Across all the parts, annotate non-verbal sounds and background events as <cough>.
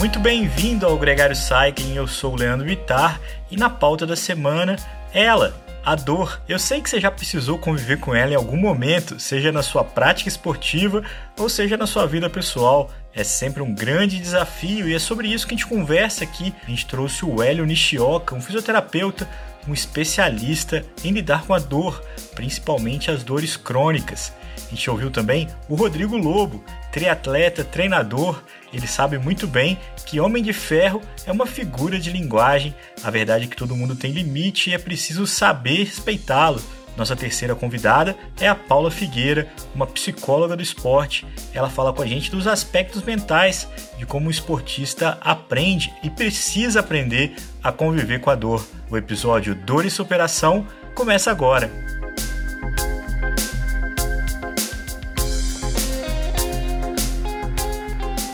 Muito bem-vindo ao Gregário Cycling, eu sou o Leandro Vitar e na pauta da semana, ela, a dor. Eu sei que você já precisou conviver com ela em algum momento, seja na sua prática esportiva ou seja na sua vida pessoal. É sempre um grande desafio e é sobre isso que a gente conversa aqui. A gente trouxe o Hélio Nishioka, um fisioterapeuta, um especialista em lidar com a dor, principalmente as dores crônicas. A gente ouviu também o Rodrigo Lobo, triatleta, treinador. Ele sabe muito bem que Homem de Ferro é uma figura de linguagem. A verdade é que todo mundo tem limite e é preciso saber respeitá-lo. Nossa terceira convidada é a Paula Figueira, uma psicóloga do esporte. Ela fala com a gente dos aspectos mentais, de como o esportista aprende e precisa aprender a conviver com a dor. O episódio Dor e Superação começa agora.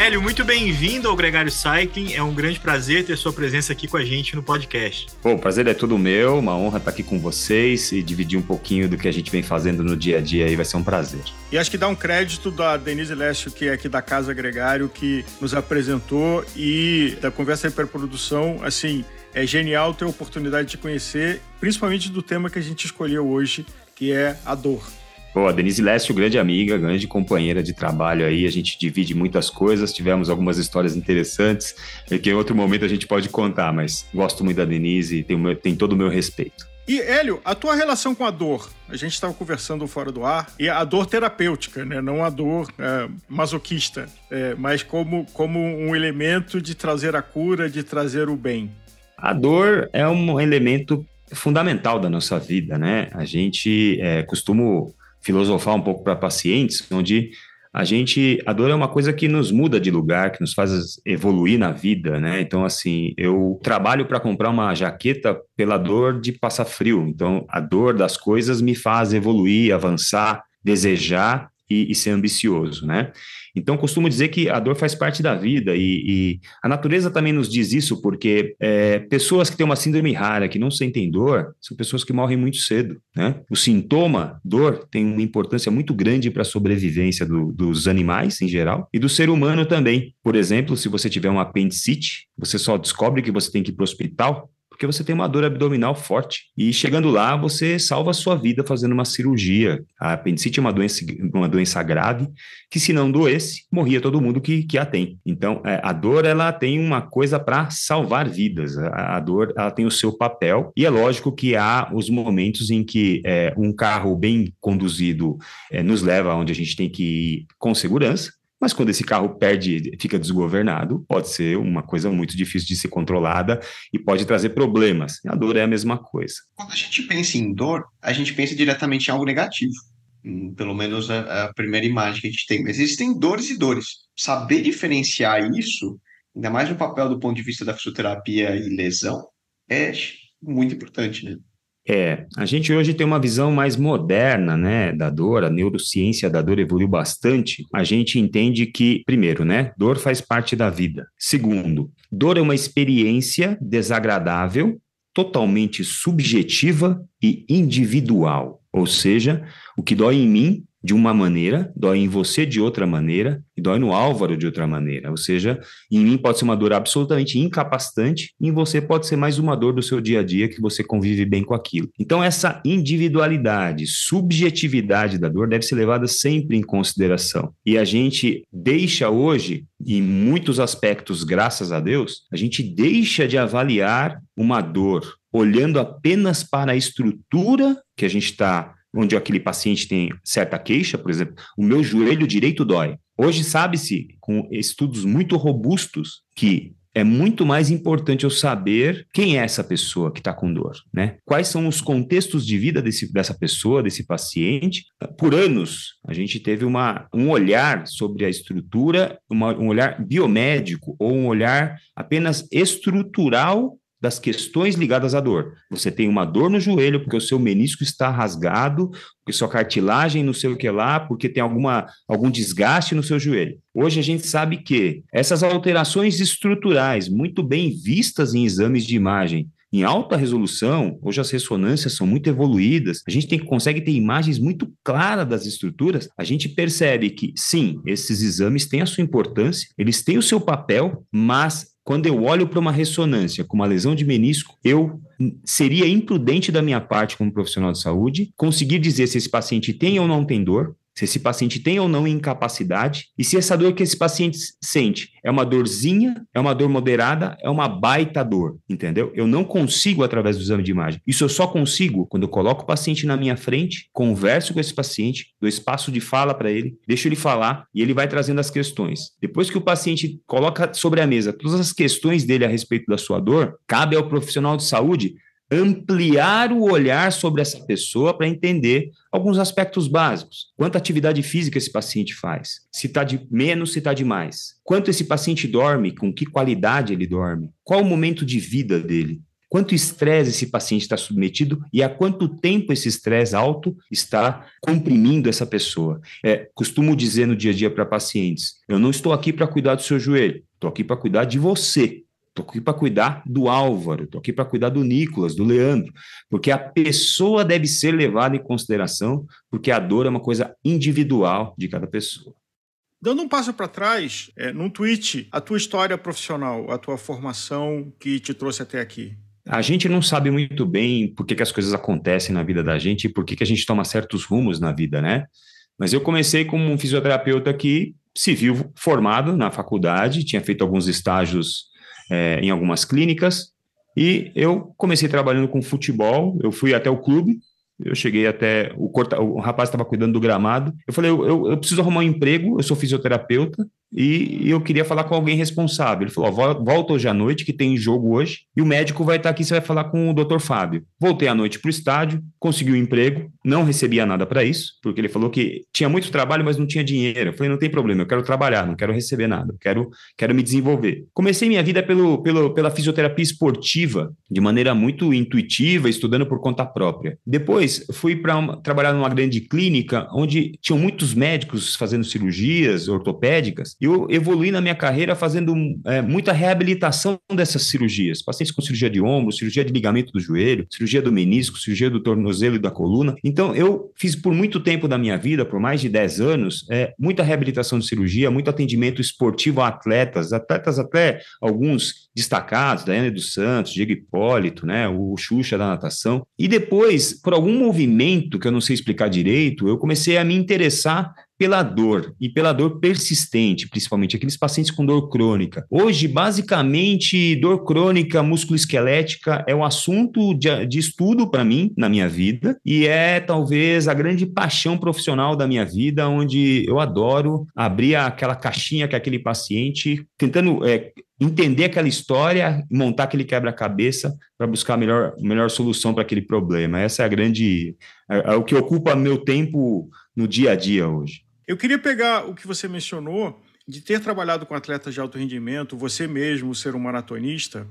Hélio, muito bem-vindo ao Gregário Cycling. É um grande prazer ter sua presença aqui com a gente no podcast. Bom, o prazer é todo meu, uma honra estar aqui com vocês e dividir um pouquinho do que a gente vem fazendo no dia a dia aí, vai ser um prazer. E acho que dá um crédito da Denise Lécio, que é aqui da Casa Gregário, que nos apresentou e da Conversa Hiperprodução, assim, é genial ter a oportunidade de conhecer, principalmente do tema que a gente escolheu hoje, que é a dor. Pô, a Denise Lécio, grande amiga, grande companheira de trabalho aí, a gente divide muitas coisas, tivemos algumas histórias interessantes, que em outro momento a gente pode contar, mas gosto muito da Denise e tem, tem todo o meu respeito. E, Hélio, a tua relação com a dor? A gente estava conversando fora do ar, e a dor terapêutica, né? não a dor é, masoquista, é, mas como, como um elemento de trazer a cura, de trazer o bem. A dor é um elemento fundamental da nossa vida, né? A gente é, costuma filosofar um pouco para pacientes, onde a gente, a dor é uma coisa que nos muda de lugar, que nos faz evoluir na vida, né? Então, assim, eu trabalho para comprar uma jaqueta pela dor de passar frio. Então, a dor das coisas me faz evoluir, avançar, desejar e, e ser ambicioso, né? Então, costumo dizer que a dor faz parte da vida e, e a natureza também nos diz isso, porque é, pessoas que têm uma síndrome rara, que não sentem dor, são pessoas que morrem muito cedo, né? O sintoma, dor, tem uma importância muito grande para a sobrevivência do, dos animais em geral e do ser humano também. Por exemplo, se você tiver um apendicite, você só descobre que você tem que ir para o hospital porque você tem uma dor abdominal forte. E chegando lá, você salva a sua vida fazendo uma cirurgia. A apendicite é uma doença, uma doença grave que, se não doesse, morria todo mundo que, que a tem. Então, é, a dor, ela tem uma coisa para salvar vidas. A, a, dor, ela tem o seu papel. E é lógico que há os momentos em que é, um carro bem conduzido é, nos leva onde a gente tem que ir com segurança. Mas quando esse carro perde, fica desgovernado, pode ser uma coisa muito difícil de ser controlada e pode trazer problemas. A dor é a mesma coisa. Quando a gente pensa em dor, a gente pensa diretamente em algo negativo. Hum, pelo menos a, a primeira imagem que a gente tem. Mas existem dores e dores. Saber diferenciar isso, ainda mais no papel do ponto de vista da fisioterapia e lesão, é muito importante, né? É, a gente hoje tem uma visão mais moderna, né, da dor, a neurociência da dor evoluiu bastante. A gente entende que, primeiro, né, dor faz parte da vida. Segundo, dor é uma experiência desagradável, totalmente subjetiva e individual. Ou seja, o que dói em mim de uma maneira, dói em você de outra maneira e dói no Álvaro de outra maneira. Ou seja, em mim pode ser uma dor absolutamente incapacitante, em você pode ser mais uma dor do seu dia a dia que você convive bem com aquilo. Então, essa individualidade, subjetividade da dor deve ser levada sempre em consideração. E a gente deixa hoje, em muitos aspectos, graças a Deus, a gente deixa de avaliar uma dor olhando apenas para a estrutura que a gente está onde aquele paciente tem certa queixa, por exemplo, o meu joelho direito dói. Hoje sabe-se, com estudos muito robustos, que é muito mais importante eu saber quem é essa pessoa que está com dor, né? Quais são os contextos de vida desse, dessa pessoa, desse paciente. Por anos, a gente teve uma, um olhar sobre a estrutura, uma, um olhar biomédico ou um olhar apenas estrutural das questões ligadas à dor. Você tem uma dor no joelho porque o seu menisco está rasgado, porque sua cartilagem não sei o que lá, porque tem alguma, algum desgaste no seu joelho. Hoje a gente sabe que essas alterações estruturais, muito bem vistas em exames de imagem, em alta resolução, hoje as ressonâncias são muito evoluídas, a gente tem, consegue ter imagens muito claras das estruturas, a gente percebe que, sim, esses exames têm a sua importância, eles têm o seu papel, mas quando eu olho para uma ressonância com uma lesão de menisco, eu seria imprudente da minha parte como profissional de saúde conseguir dizer se esse paciente tem ou não tem dor, se esse paciente tem ou não incapacidade e se essa dor que esse paciente sente é uma dorzinha, é uma dor moderada, é uma baita dor, entendeu? Eu não consigo através do exame de imagem. Isso eu só consigo quando eu coloco o paciente na minha frente, converso com esse paciente, dou espaço de fala para ele, deixo ele falar e ele vai trazendo as questões. Depois que o paciente coloca sobre a mesa todas as questões dele a respeito da sua dor, cabe ao profissional de saúde ampliar o olhar sobre essa pessoa para entender alguns aspectos básicos. Quanta atividade física esse paciente faz? Se está de menos, se está de mais? Quanto esse paciente dorme? Com que qualidade ele dorme? Qual o momento de vida dele? Quanto estresse esse paciente está submetido e há quanto tempo esse estresse alto está comprimindo essa pessoa? É, costumo dizer no dia a dia para pacientes: eu não estou aqui para cuidar do seu joelho, estou aqui para cuidar de você. Estou aqui para cuidar do Álvaro, estou aqui para cuidar do Nicolas, do Leandro, porque a pessoa deve ser levada em consideração, porque a dor é uma coisa individual de cada pessoa. Dando um passo para trás, é, num tweet, a tua história profissional, a tua formação que te trouxe até aqui. A gente não sabe muito bem por que, que as coisas acontecem na vida da gente e por que, que a gente toma certos rumos na vida, né? Mas eu comecei como um fisioterapeuta que se viu formado na faculdade, tinha feito alguns estágios é, em algumas clínicas. E eu comecei trabalhando com futebol, eu fui até o clube, eu cheguei até. O, corta, o rapaz estava cuidando do gramado. Eu falei: eu, eu, eu, preciso arrumar um emprego, eu sou fisioterapeuta, e, eu queria falar com alguém responsável. Ele falou: volta hoje à noite, que tem jogo hoje, e o médico vai estar aqui, você vai falar com o doutor Fábio. Voltei à noite para o estádio, consegui um emprego, não recebia nada para isso, porque ele falou que tinha muito trabalho, mas não tinha dinheiro. Eu falei: não tem problema, eu quero trabalhar, não quero receber nada, quero, quero me desenvolver. Comecei minha vida pelo, pelo, pela fisioterapia esportiva, de maneira muito intuitiva, estudando por conta própria. Depois fui para trabalhar numa grande clínica, onde tinham muitos médicos fazendo cirurgias ortopédicas, eu evolui na minha carreira fazendo é, muita reabilitação dessas cirurgias. Pacientes com cirurgia de ombro, cirurgia de ligamento do joelho, cirurgia do menisco, cirurgia do tornozelo e da coluna. Então, eu fiz por muito tempo da minha vida, por mais de 10 anos, é, muita reabilitação de cirurgia, muito atendimento esportivo a atletas, atletas até alguns destacados, Daiane dos Santos, Diego Hipólito, né, o Xuxa da natação. E depois, por algum movimento que eu não sei explicar direito, eu comecei a me interessar pela dor e pela dor persistente, principalmente aqueles pacientes com dor crônica. Hoje, basicamente, dor crônica musculoesquelética é um assunto de, de estudo para mim na minha vida e é talvez a grande paixão profissional da minha vida, onde eu adoro abrir aquela caixinha que aquele paciente tentando é, entender aquela história, montar aquele quebra-cabeça para buscar a melhor, melhor solução para aquele problema. Essa é a grande. É, é o que ocupa meu tempo no dia a dia hoje. Eu queria pegar o que você mencionou de ter trabalhado com atletas de alto rendimento, você mesmo ser um maratonista.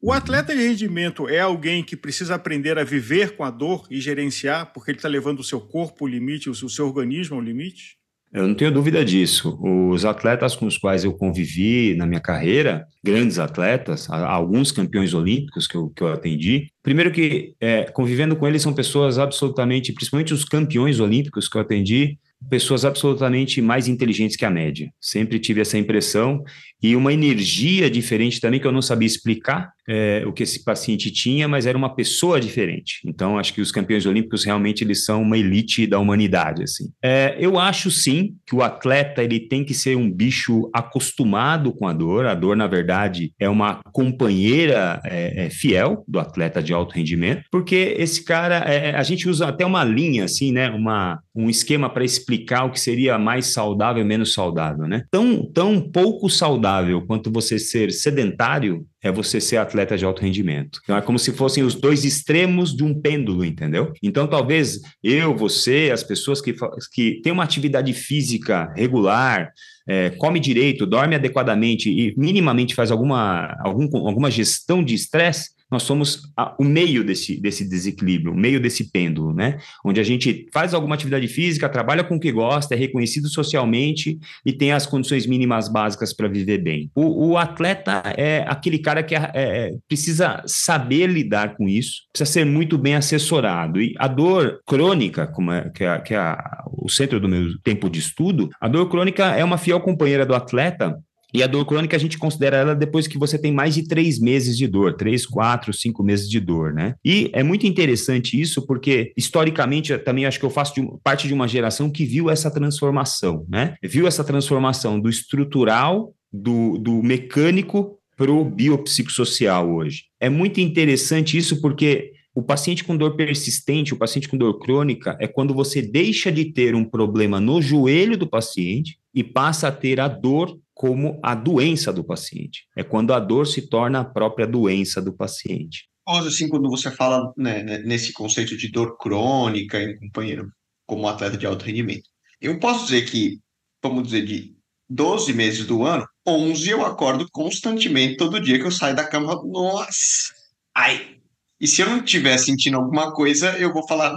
O atleta de rendimento é alguém que precisa aprender a viver com a dor e gerenciar, porque ele está levando o seu corpo ao limite, o seu organismo ao limite? Eu não tenho dúvida disso. Os atletas com os quais eu convivi na minha carreira, grandes atletas, alguns campeões olímpicos que eu, que eu atendi, primeiro que é, convivendo com eles são pessoas absolutamente, principalmente os campeões olímpicos que eu atendi, pessoas absolutamente mais inteligentes que a média. Sempre tive essa impressão e uma energia diferente também que eu não sabia explicar. É, o que esse paciente tinha, mas era uma pessoa diferente. Então, acho que os campeões olímpicos realmente eles são uma elite da humanidade, assim. É, eu acho sim que o atleta ele tem que ser um bicho acostumado com a dor. A dor, na verdade, é uma companheira é, é fiel do atleta de alto rendimento, porque esse cara, é, a gente usa até uma linha, assim, né? Uma, um esquema para explicar o que seria mais saudável menos saudável, né? Tão, tão pouco saudável quanto você ser sedentário é você ser atleta de alto rendimento. Então é como se fossem os dois extremos de um pêndulo, entendeu? Então talvez eu, você, as pessoas que, que têm uma atividade física regular, é, come direito, dorme adequadamente e minimamente faz alguma, algum, alguma gestão de estresse, nós somos a, o meio desse, desse desequilíbrio, o meio desse pêndulo, né? Onde a gente faz alguma atividade física, trabalha com o que gosta, é reconhecido socialmente e tem as condições mínimas básicas para viver bem. O, o, atleta é aquele cara que é, é, precisa saber lidar com isso, precisa ser muito bem assessorado. E a dor crônica, como é, que é, que é o centro do meu tempo de estudo, a dor crônica é uma fiel companheira do atleta e a dor crônica a gente considera ela depois que você tem mais de três meses de dor, três, quatro, cinco meses de dor, né? E é muito interessante isso porque historicamente também acho que eu faço de, parte de uma geração que viu essa transformação, né? Viu essa transformação do estrutural, do, do mecânico para o biopsicossocial hoje. É muito interessante isso porque o paciente com dor persistente, o paciente com dor crônica, é quando você deixa de ter um problema no joelho do paciente e passa a ter a dor como a doença do paciente. É quando a dor se torna a própria doença do paciente. Assim, quando você fala né, né, nesse conceito de dor crônica em companheiro, como atleta de alto rendimento, eu posso dizer que, vamos dizer, de 12 meses do ano, 11 eu acordo constantemente, todo dia que eu saio da cama, nossa, ai. E se eu não estiver sentindo alguma coisa, eu vou falar,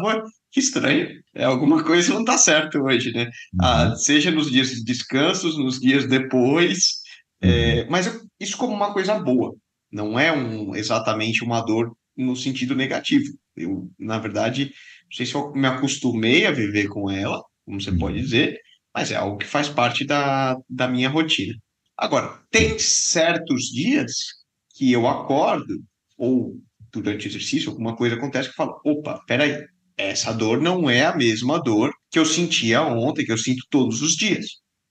que estranho, é, alguma coisa não está certo hoje, né? Ah, uhum. Seja nos dias de descansos, nos dias depois, é, uhum. mas eu, isso como uma coisa boa, não é um, exatamente uma dor no sentido negativo. Eu, na verdade, não sei se eu me acostumei a viver com ela, como você pode uhum. dizer, mas é algo que faz parte da, da minha rotina. Agora, tem certos dias que eu acordo, ou durante o exercício, alguma coisa acontece que eu falo, opa, peraí, essa dor não é a mesma dor que eu sentia ontem, que eu sinto todos os dias.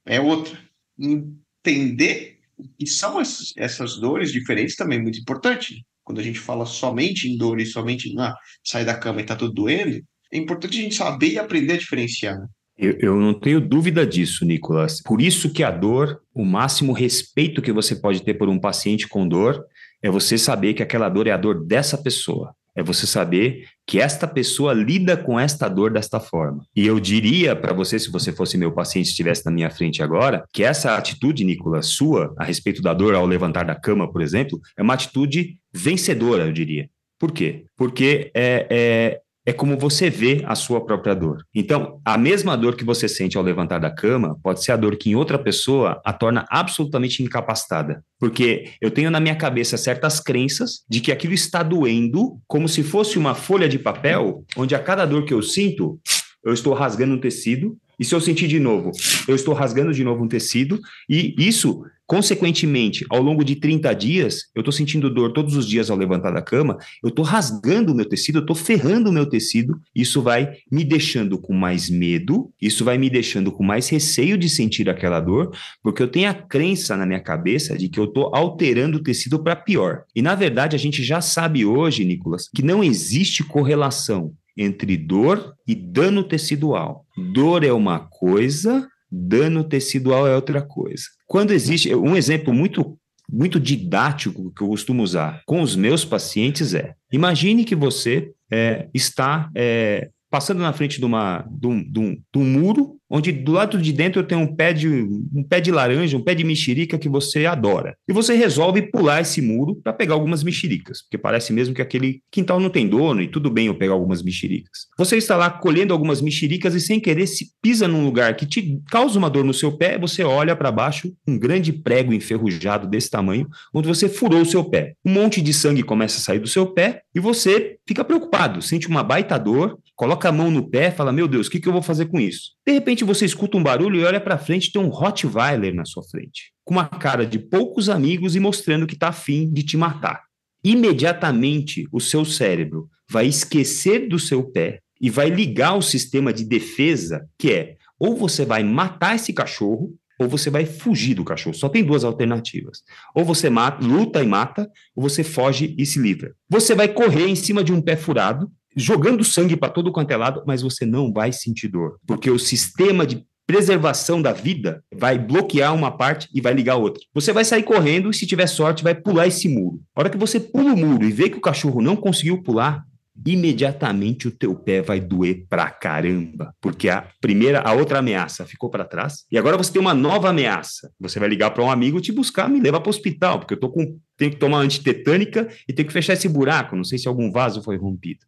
É outra. Entender que são essas dores diferentes também é muito importante. Quando a gente fala somente em dor e somente na sair da cama e tá tudo doendo, é importante a gente saber e aprender a diferenciar. Né? Eu, eu, não tenho dúvida disso, Nicolas. Por isso que a dor, o máximo respeito que você pode ter por um paciente com dor, é você saber que aquela dor é a dor dessa pessoa. É você saber que esta pessoa lida com esta dor desta forma. E eu diria para você, se você fosse meu paciente e estivesse na minha frente agora, que essa atitude, Nicolas, sua, a respeito da dor ao levantar da cama, por exemplo, é uma atitude vencedora, eu diria. Por quê? Porque é, é, é como você vê a sua própria dor. Então, a mesma dor que você sente ao levantar da cama pode ser a dor que em outra pessoa a torna absolutamente incapacitada. Porque eu tenho na minha cabeça certas crenças de que aquilo está doendo como se fosse uma folha de papel, onde a cada dor que eu sinto, eu estou rasgando um tecido e se eu sentir de novo, eu estou rasgando de novo um tecido, e isso, consequentemente, ao longo de 30 dias, eu estou sentindo dor todos os dias ao levantar da cama, eu estou rasgando o meu tecido, eu estou ferrando o meu tecido, isso vai me deixando com mais medo, isso vai me deixando com mais receio de sentir aquela dor, porque eu tenho a crença na minha cabeça de que eu estou alterando o tecido para pior. E na verdade, a gente já sabe hoje, Nicolas, que não existe correlação entre dor e dano tecidual. Dor é uma coisa, dano tecidual é outra coisa. Quando existe um exemplo muito muito didático que eu costumo usar com os meus pacientes é: imagine que você é, está é, passando na frente de, uma, de, um, de, um, de um muro onde do lado de dentro tem um pé de um pé de laranja, um pé de mexerica que você adora. E você resolve pular esse muro para pegar algumas mexericas, porque parece mesmo que aquele quintal não tem dono e tudo bem eu pegar algumas mexericas. Você está lá colhendo algumas mexericas e sem querer se pisa num lugar que te causa uma dor no seu pé, você olha para baixo, um grande prego enferrujado desse tamanho, onde você furou o seu pé. Um monte de sangue começa a sair do seu pé e você fica preocupado, sente uma baita dor, coloca a mão no pé, fala: "Meu Deus, o que, que eu vou fazer com isso?" De repente você escuta um barulho e olha para frente tem um Rottweiler na sua frente, com uma cara de poucos amigos e mostrando que está afim de te matar. imediatamente o seu cérebro vai esquecer do seu pé e vai ligar o sistema de defesa, que é ou você vai matar esse cachorro, ou você vai fugir do cachorro. Só tem duas alternativas. Ou você mata, luta e mata, ou você foge e se livra. Você vai correr em cima de um pé furado, jogando sangue para todo quanto é lado, mas você não vai sentir dor, porque o sistema de preservação da vida vai bloquear uma parte e vai ligar a outra. Você vai sair correndo e, se tiver sorte, vai pular esse muro. A hora que você pula o muro e vê que o cachorro não conseguiu pular, imediatamente o teu pé vai doer pra caramba, porque a primeira, a outra ameaça ficou para trás e agora você tem uma nova ameaça. Você vai ligar para um amigo te buscar, me levar para o hospital, porque eu tô com tenho que tomar antitetânica e tenho que fechar esse buraco, não sei se algum vaso foi rompido.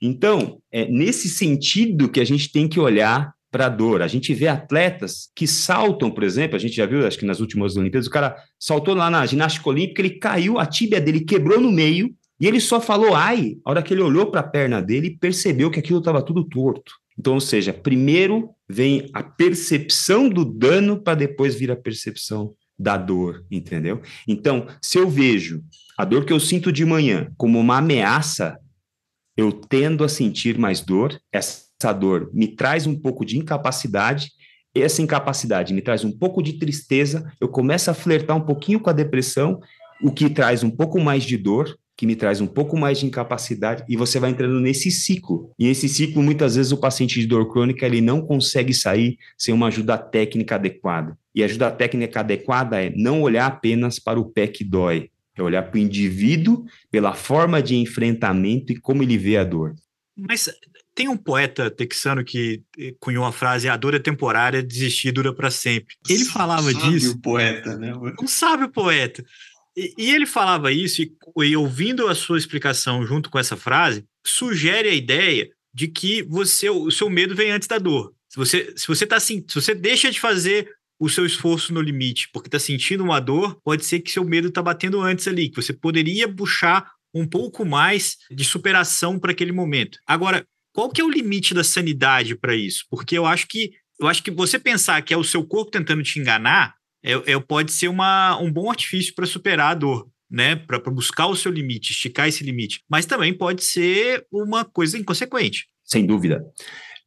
Então, é nesse sentido que a gente tem que olhar para a dor. A gente vê atletas que saltam, por exemplo, a gente já viu, acho que nas últimas Olimpíadas, o cara saltou lá na ginástica olímpica, ele caiu, a tíbia dele quebrou no meio, e ele só falou ai, a hora que ele olhou para a perna dele percebeu que aquilo estava tudo torto. Então, ou seja, primeiro vem a percepção do dano para depois vir a percepção da dor, entendeu? Então, se eu vejo a dor que eu sinto de manhã como uma ameaça, eu tendo a sentir mais dor. Essa dor me traz um pouco de incapacidade. Essa incapacidade me traz um pouco de tristeza. Eu começo a flertar um pouquinho com a depressão, o que traz um pouco mais de dor que me traz um pouco mais de incapacidade e você vai entrando nesse ciclo. E esse ciclo, muitas vezes, o paciente de dor crônica ele não consegue sair sem uma ajuda técnica adequada. E a ajuda técnica adequada é não olhar apenas para o pé que dói, é olhar para o indivíduo pela forma de enfrentamento e como ele vê a dor. Mas tem um poeta texano que cunhou a frase: a dor é temporária, desistir dura para sempre. Ele falava sábio disso. poeta, né? Um sábio poeta. E, e ele falava isso, e, e ouvindo a sua explicação junto com essa frase, sugere a ideia de que você o seu medo vem antes da dor. Se você se você tá se você deixa de fazer o seu esforço no limite porque está sentindo uma dor, pode ser que seu medo está batendo antes ali, que você poderia puxar um pouco mais de superação para aquele momento. Agora, qual que é o limite da sanidade para isso? Porque eu acho que eu acho que você pensar que é o seu corpo tentando te enganar é, é, pode ser uma, um bom artifício para superar a dor, né? Para buscar o seu limite, esticar esse limite. Mas também pode ser uma coisa inconsequente. Sem dúvida.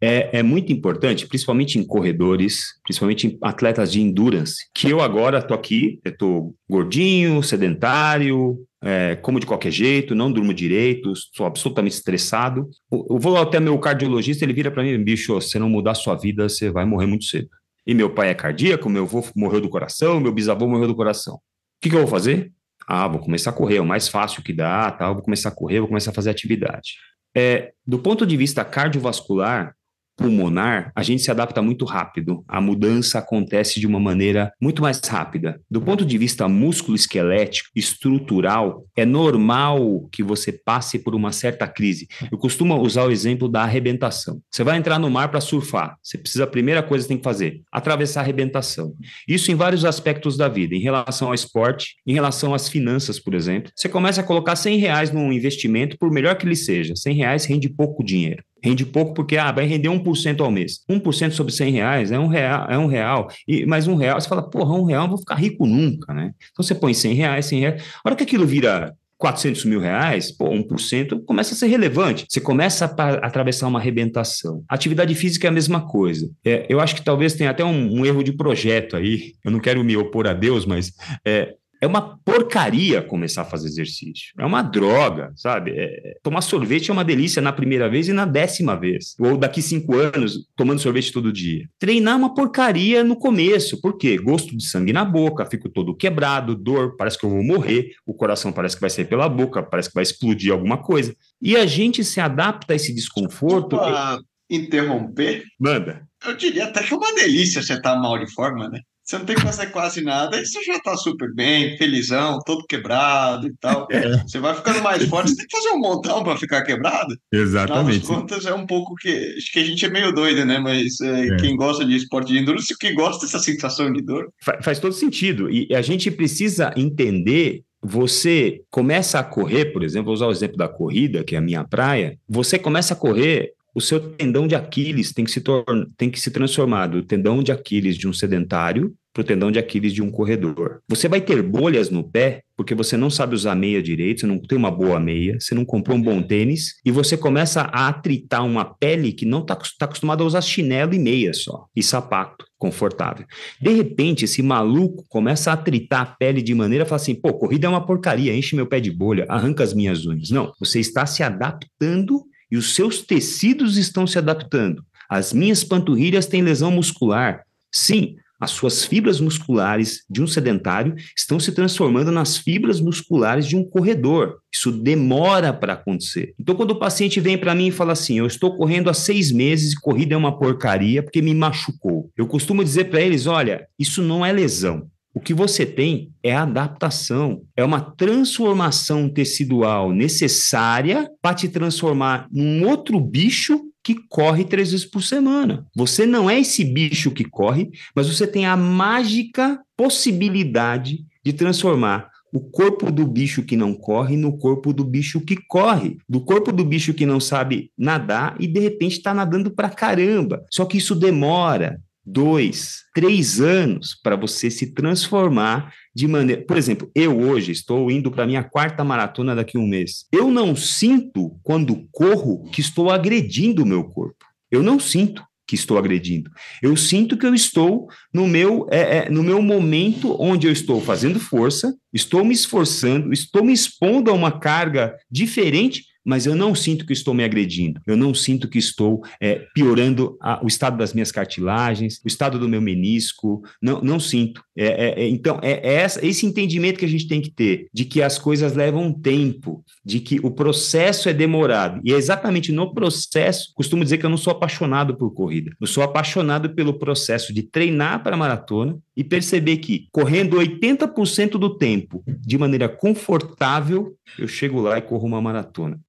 É, é, muito importante, principalmente em corredores, principalmente em atletas de endurance, que eu agora estou aqui, estou gordinho, sedentário, é, como de qualquer jeito, não durmo direito, sou absolutamente estressado. Eu vou até meu cardiologista, ele vira para mim, bicho, se não mudar sua vida, você vai morrer muito cedo e meu pai é cardíaco, meu avô morreu do coração, meu bisavô morreu do coração. O que, que eu vou fazer? Ah, vou começar a correr, é o mais fácil que dá, tal, vou começar a correr, vou começar a fazer atividade. É, do ponto de vista cardiovascular, pulmonar, a gente se adapta muito rápido. A mudança acontece de uma maneira muito mais rápida. Do ponto de vista músculo-esquelético, estrutural, é normal que você passe por uma certa crise. Eu costumo usar o exemplo da arrebentação. Você vai entrar no mar para surfar. Você precisa, a primeira coisa que tem que fazer, atravessar a arrebentação. Isso em vários aspectos da vida, em relação ao esporte, em relação às finanças, por exemplo. Você começa a colocar 100 reais num investimento, por melhor que ele seja. 100 reais rende pouco dinheiro. Rende pouco porque ah, vai render 1% ao mês. 1% sobre 100 reais é um real, é um real. E mais um real, você fala, porra, um real, não vou ficar rico nunca, né? Então você põe 100 reais, 100 reais. A hora que aquilo vira 400 mil reais, pô, 1% começa a ser relevante. Você começa a atravessar uma arrebentação. atividade física é a mesma coisa. É, eu acho que talvez tenha até um, um, erro de projeto aí. Eu não quero me opor a Deus, mas é, é uma porcaria começar a fazer exercício. É uma droga, sabe? É, tomar sorvete é uma delícia na primeira vez e na décima vez. Ou daqui cinco anos, tomando sorvete todo dia. Treinar é uma porcaria no começo. Por quê? Gosto de sangue na boca, fico todo quebrado, dor, parece que eu vou morrer, o coração parece que vai sair pela boca, parece que vai explodir alguma coisa. E a gente se adapta a esse desconforto. Desculpa interromper? Manda. Eu diria até que é uma delícia você estar mal de forma, né? Você não tem que fazer quase nada, aí você já tá super bem, felizão, todo quebrado e tal. É. Você vai ficando mais forte, você tem que fazer um montão para ficar quebrado. Exatamente. Afinal contas, é um pouco que. Acho que a gente é meio doido, né? Mas é, é. quem gosta de esporte de endurance, que gosta dessa sensação de dor. Faz, faz todo sentido. E a gente precisa entender você começa a correr, por exemplo, vou usar o exemplo da corrida, que é a minha praia, você começa a correr o seu tendão de Aquiles tem que se, tem que se transformar do tendão de Aquiles de um sedentário para o tendão de Aquiles de um corredor. Você vai ter bolhas no pé porque você não sabe usar meia direito, você não tem uma boa meia, você não comprou um bom tênis e você começa a atritar uma pele que não está tá acostumada a usar chinelo e meia só, e sapato confortável. De repente, esse maluco começa a atritar a pele de maneira a falar assim: pô, corrida é uma porcaria, enche meu pé de bolha, arranca as minhas unhas. Não, você está se adaptando e os seus tecidos estão se adaptando. As minhas panturrilhas têm lesão muscular. Sim, as suas fibras musculares de um sedentário estão se transformando nas fibras musculares de um corredor. Isso demora para acontecer. Então, quando o paciente vem para mim e fala assim: Eu estou correndo há seis meses e corrida é uma porcaria porque me machucou. Eu costumo dizer para eles: Olha, isso não é lesão. O que você tem é adaptação, é uma transformação tecidual necessária para te transformar num outro bicho que corre três vezes por semana. Você não é esse bicho que corre, mas você tem a mágica possibilidade de transformar o corpo do bicho que não corre no corpo do bicho que corre, do corpo do bicho que não sabe nadar e de repente está nadando para caramba. Só que isso demora dois, três anos para você se transformar de maneira. Por exemplo, eu hoje estou indo para minha quarta maratona daqui a um mês. Eu não sinto, quando corro, que estou agredindo o meu corpo. Eu não sinto que estou agredindo. Eu sinto que eu estou no meu, é, é, no meu momento onde eu estou fazendo força, estou me esforçando, estou me expondo a uma carga diferente mas eu não sinto que estou me agredindo, eu não sinto que estou é, piorando a, o estado das minhas cartilagens, o estado do meu menisco, não, não sinto. É, é, é então, é, é essa, esse entendimento que a gente tem que ter, de que as coisas levam tempo, de que o processo é demorado, e é exatamente no processo, costumo dizer que eu não sou apaixonado por corrida, eu sou apaixonado pelo processo de treinar para maratona e perceber que, correndo 80% do tempo de maneira confortável, eu chego lá e corro uma maratona.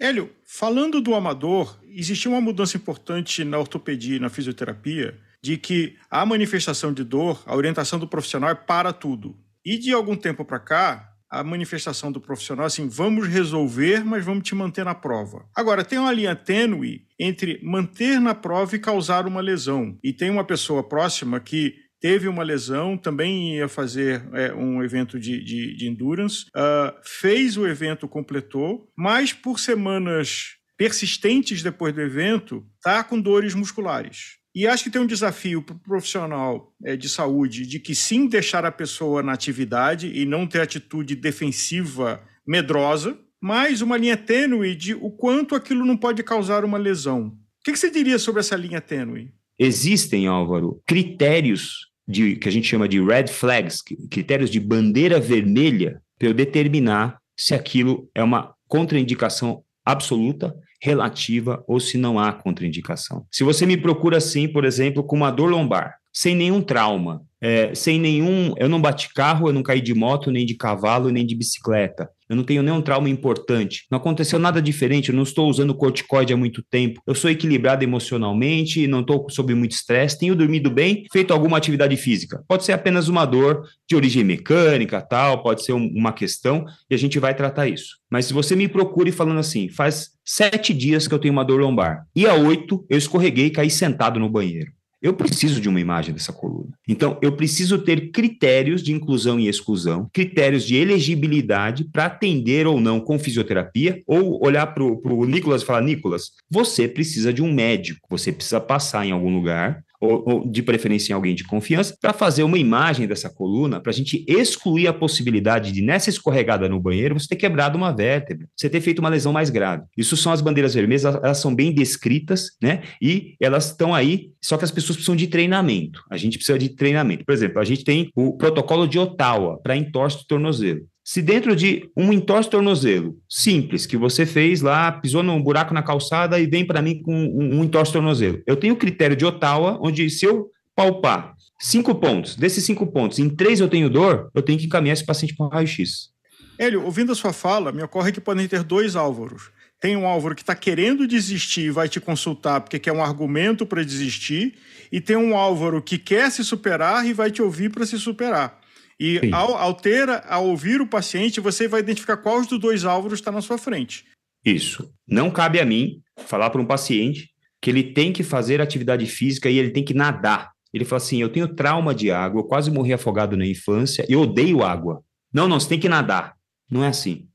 Hélio, falando do amador, existiu uma mudança importante na ortopedia e na fisioterapia de que a manifestação de dor, a orientação do profissional é para tudo. E de algum tempo para cá, a manifestação do profissional é assim, vamos resolver, mas vamos te manter na prova. Agora, tem uma linha tênue entre manter na prova e causar uma lesão. E tem uma pessoa próxima que teve uma lesão, também ia fazer é, um evento de, de, de endurance, uh, fez o evento, completou, mas por semanas persistentes depois do evento, tá com dores musculares. E acho que tem um desafio para o profissional é, de saúde de que sim deixar a pessoa na atividade e não ter atitude defensiva medrosa, mas uma linha tênue de o quanto aquilo não pode causar uma lesão. O que, que você diria sobre essa linha tênue? Existem, Álvaro, critérios de, que a gente chama de red flags, critérios de bandeira vermelha, para eu determinar se aquilo é uma contraindicação absoluta, relativa ou se não há contraindicação. Se você me procura assim, por exemplo, com uma dor lombar, sem nenhum trauma, é, sem nenhum. Eu não bati carro, eu não caí de moto, nem de cavalo, nem de bicicleta. Eu não tenho nenhum trauma importante. Não aconteceu nada diferente. Eu não estou usando corticoide há muito tempo. Eu sou equilibrado emocionalmente, não estou sob muito estresse. Tenho dormido bem, feito alguma atividade física. Pode ser apenas uma dor de origem mecânica, tal. Pode ser um, uma questão e a gente vai tratar isso. Mas se você me procure falando assim, faz sete dias que eu tenho uma dor lombar e a oito eu escorreguei e caí sentado no banheiro. Eu preciso de uma imagem dessa coluna. Então, eu preciso ter critérios de inclusão e exclusão, critérios de elegibilidade para atender ou não com fisioterapia, ou olhar para o Nicolas e falar: Nicolas, você precisa de um médico, você precisa passar em algum lugar ou, ou de preferência em alguém de confiança, para fazer uma imagem dessa coluna, para a gente excluir a possibilidade de, nessa escorregada no banheiro, você ter quebrado uma vértebra, você ter feito uma lesão mais grave. Isso são as bandeiras vermelhas, elas são bem descritas, né? E elas estão aí, só que as pessoas precisam de treinamento. A gente precisa de treinamento. Por exemplo, a gente tem o protocolo de Ottawa para entorse do tornozelo. Se dentro de um entorse tornozelo simples que você fez lá, pisou num buraco na calçada e vem para mim com um, entorse tornozelo, eu tenho o critério de Ottawa, onde se eu palpar cinco pontos, desses cinco pontos, em três eu tenho dor, eu tenho que encaminhar esse paciente para um raio-x. Hélio, ouvindo a sua fala, me ocorre que podem ter dois álvaros. Tem um álvaro que está querendo desistir e vai te consultar porque quer um argumento para desistir, e tem um álvaro que quer se superar e vai te ouvir para se superar. E ao, ao, ter, ao ouvir o paciente, você vai identificar qual dos dois álvaros está na sua frente. Isso. Não cabe a mim falar para um paciente que ele tem que fazer atividade física e ele tem que nadar. Ele fala assim: eu tenho trauma de água, eu quase morri afogado na infância, eu odeio água. Não, não, você tem que nadar. Não é assim.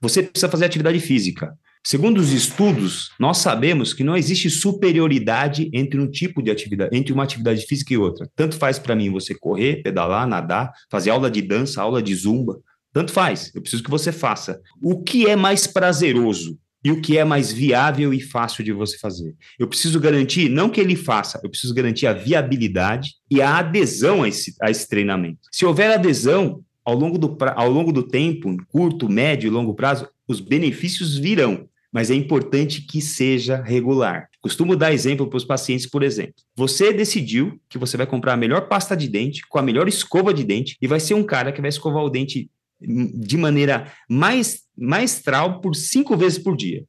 Você precisa fazer atividade física. Segundo os estudos, nós sabemos que não existe superioridade entre um tipo de atividade, entre uma atividade física e outra. Tanto faz para mim você correr, pedalar, nadar, fazer aula de dança, aula de zumba. Tanto faz. Eu preciso que você faça. O que é mais prazeroso? e o que é mais viável e fácil de você fazer. Eu preciso garantir, não que ele faça, eu preciso garantir a viabilidade e a adesão a esse, a esse treinamento. Se houver adesão, ao longo, do, ao longo do tempo, curto, médio e longo prazo, os benefícios virão, mas é importante que seja regular. Costumo dar exemplo para os pacientes, por exemplo. Você decidiu que você vai comprar a melhor pasta de dente, com a melhor escova de dente, e vai ser um cara que vai escovar o dente de maneira mais maestral por cinco vezes por dia.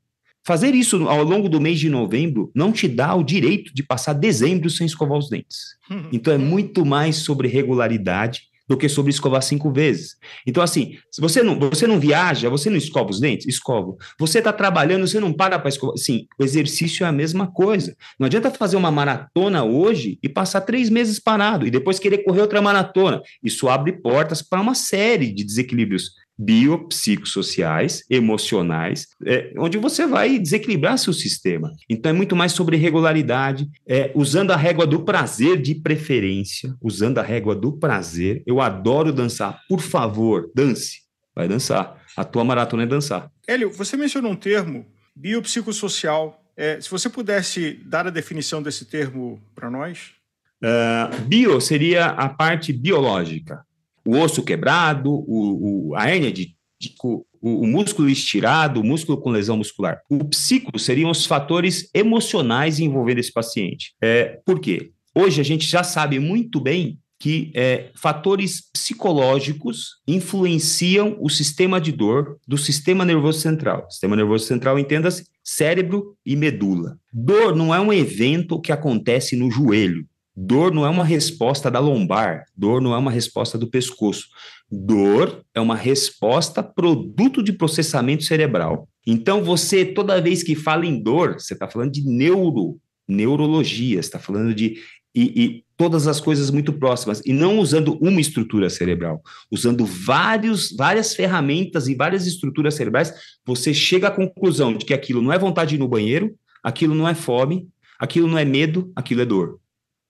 Fazer isso ao longo do mês de novembro não te dá o direito de passar dezembro sem escovar os dentes. Então é muito mais sobre regularidade do que sobre escovar cinco vezes. Então, assim, se você não, você não viaja, você não escova os dentes? Escova. Você está trabalhando, você não para para escovar. Sim, o exercício é a mesma coisa. Não adianta fazer uma maratona hoje e passar três meses parado e depois querer correr outra maratona. Isso abre portas para uma série de desequilíbrios biopsicossociais, emocionais, é, onde você vai desequilibrar seu sistema. Então é muito mais sobre regularidade, é, usando a régua do prazer de preferência, usando a régua do prazer. Eu adoro dançar. Por favor, dance. Vai dançar. A tua maratona é dançar. Hélio, você mencionou um termo, biopsicossocial. É, se você pudesse dar a definição desse termo para nós. Uh, bio seria a parte biológica o osso quebrado, o, o a hérnia de, o, o, músculo estirado, o músculo com lesão muscular. O psico seriam os fatores emocionais envolvendo esse paciente. É, por quê? Hoje a gente já sabe muito bem que é, fatores psicológicos influenciam o sistema de dor do sistema nervoso central. Sistema nervoso central, entenda-se, cérebro e medula. Dor não é um evento que acontece no joelho. Dor não é uma resposta da lombar, dor não é uma resposta do pescoço. Dor é uma resposta produto de processamento cerebral. Então, você, toda vez que fala em dor, você está falando de neuro, neurologia, está falando de. E, e, todas as coisas muito próximas, e não usando uma estrutura cerebral, usando vários, várias ferramentas e várias estruturas cerebrais, você chega à conclusão de que aquilo não é vontade de ir no banheiro, aquilo não é fome, aquilo não é medo, aquilo é dor.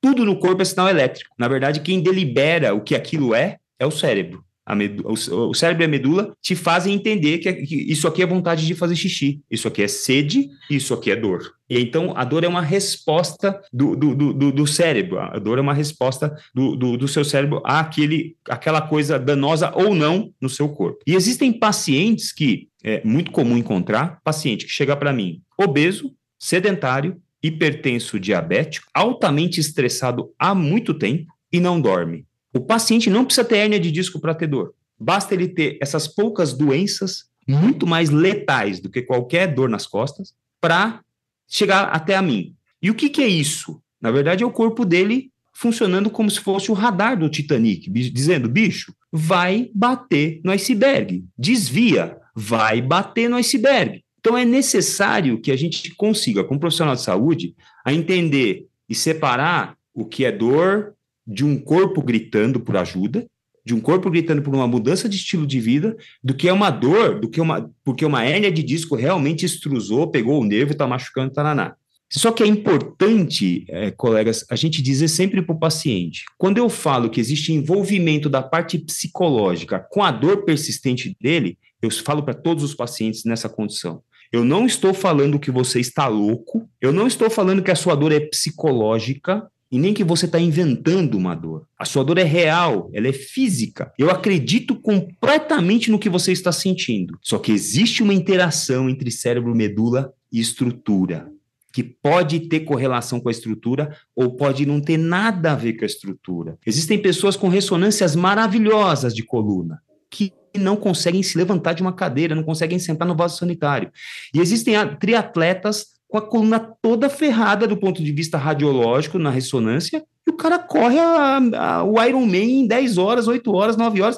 Tudo no corpo é sinal elétrico. Na verdade, quem delibera o que aquilo é, é o cérebro. Medula, o, cérebro e a medula te fazem entender que, que, isso aqui é vontade de fazer xixi, isso aqui é sede, isso aqui é dor. E então a dor é uma resposta do, do, do, do cérebro, a dor é uma resposta do, do, do, seu cérebro àquele, àquela coisa danosa ou não no seu corpo. E existem pacientes que é muito comum encontrar, paciente que chega para mim obeso, sedentário, hipertenso diabético, altamente estressado há muito tempo e não dorme. O paciente não precisa ter hérnia de disco para ter dor. Basta ele ter essas poucas doenças muito mais letais do que qualquer dor nas costas para chegar até a mim. E o que, que é isso? Na verdade, é o corpo dele funcionando como se fosse o radar do Titanic, dizendo: bicho, vai bater no iceberg, desvia, vai bater no iceberg. Então, é necessário que a gente consiga, como profissional de saúde, a entender e separar o que é dor de um corpo gritando por ajuda, de um corpo gritando por uma mudança de estilo de vida, do que é uma dor, do que uma, porque uma hérnia de disco realmente extrusou, pegou o nervo e está machucando, taraná. Só que é importante, é, colegas, a gente dizer sempre para o paciente: quando eu falo que existe envolvimento da parte psicológica com a dor persistente dele, eu falo para todos os pacientes nessa condição. Eu não estou falando que você está louco, eu não estou falando que a sua dor é psicológica e nem que você está inventando uma dor. A sua dor é real, ela é física. Eu acredito completamente no que você está sentindo. Só que existe uma interação entre cérebro, medula e estrutura que pode ter correlação com a estrutura ou pode não ter nada a ver com a estrutura. Existem pessoas com ressonâncias maravilhosas de coluna que não conseguem se levantar de uma cadeira, não conseguem sentar no vaso sanitário. E existem triatletas com a coluna toda ferrada do ponto de vista radiológico na ressonância, e o cara corre a, a, o Ironman em 10 horas, 8 horas, 9 horas.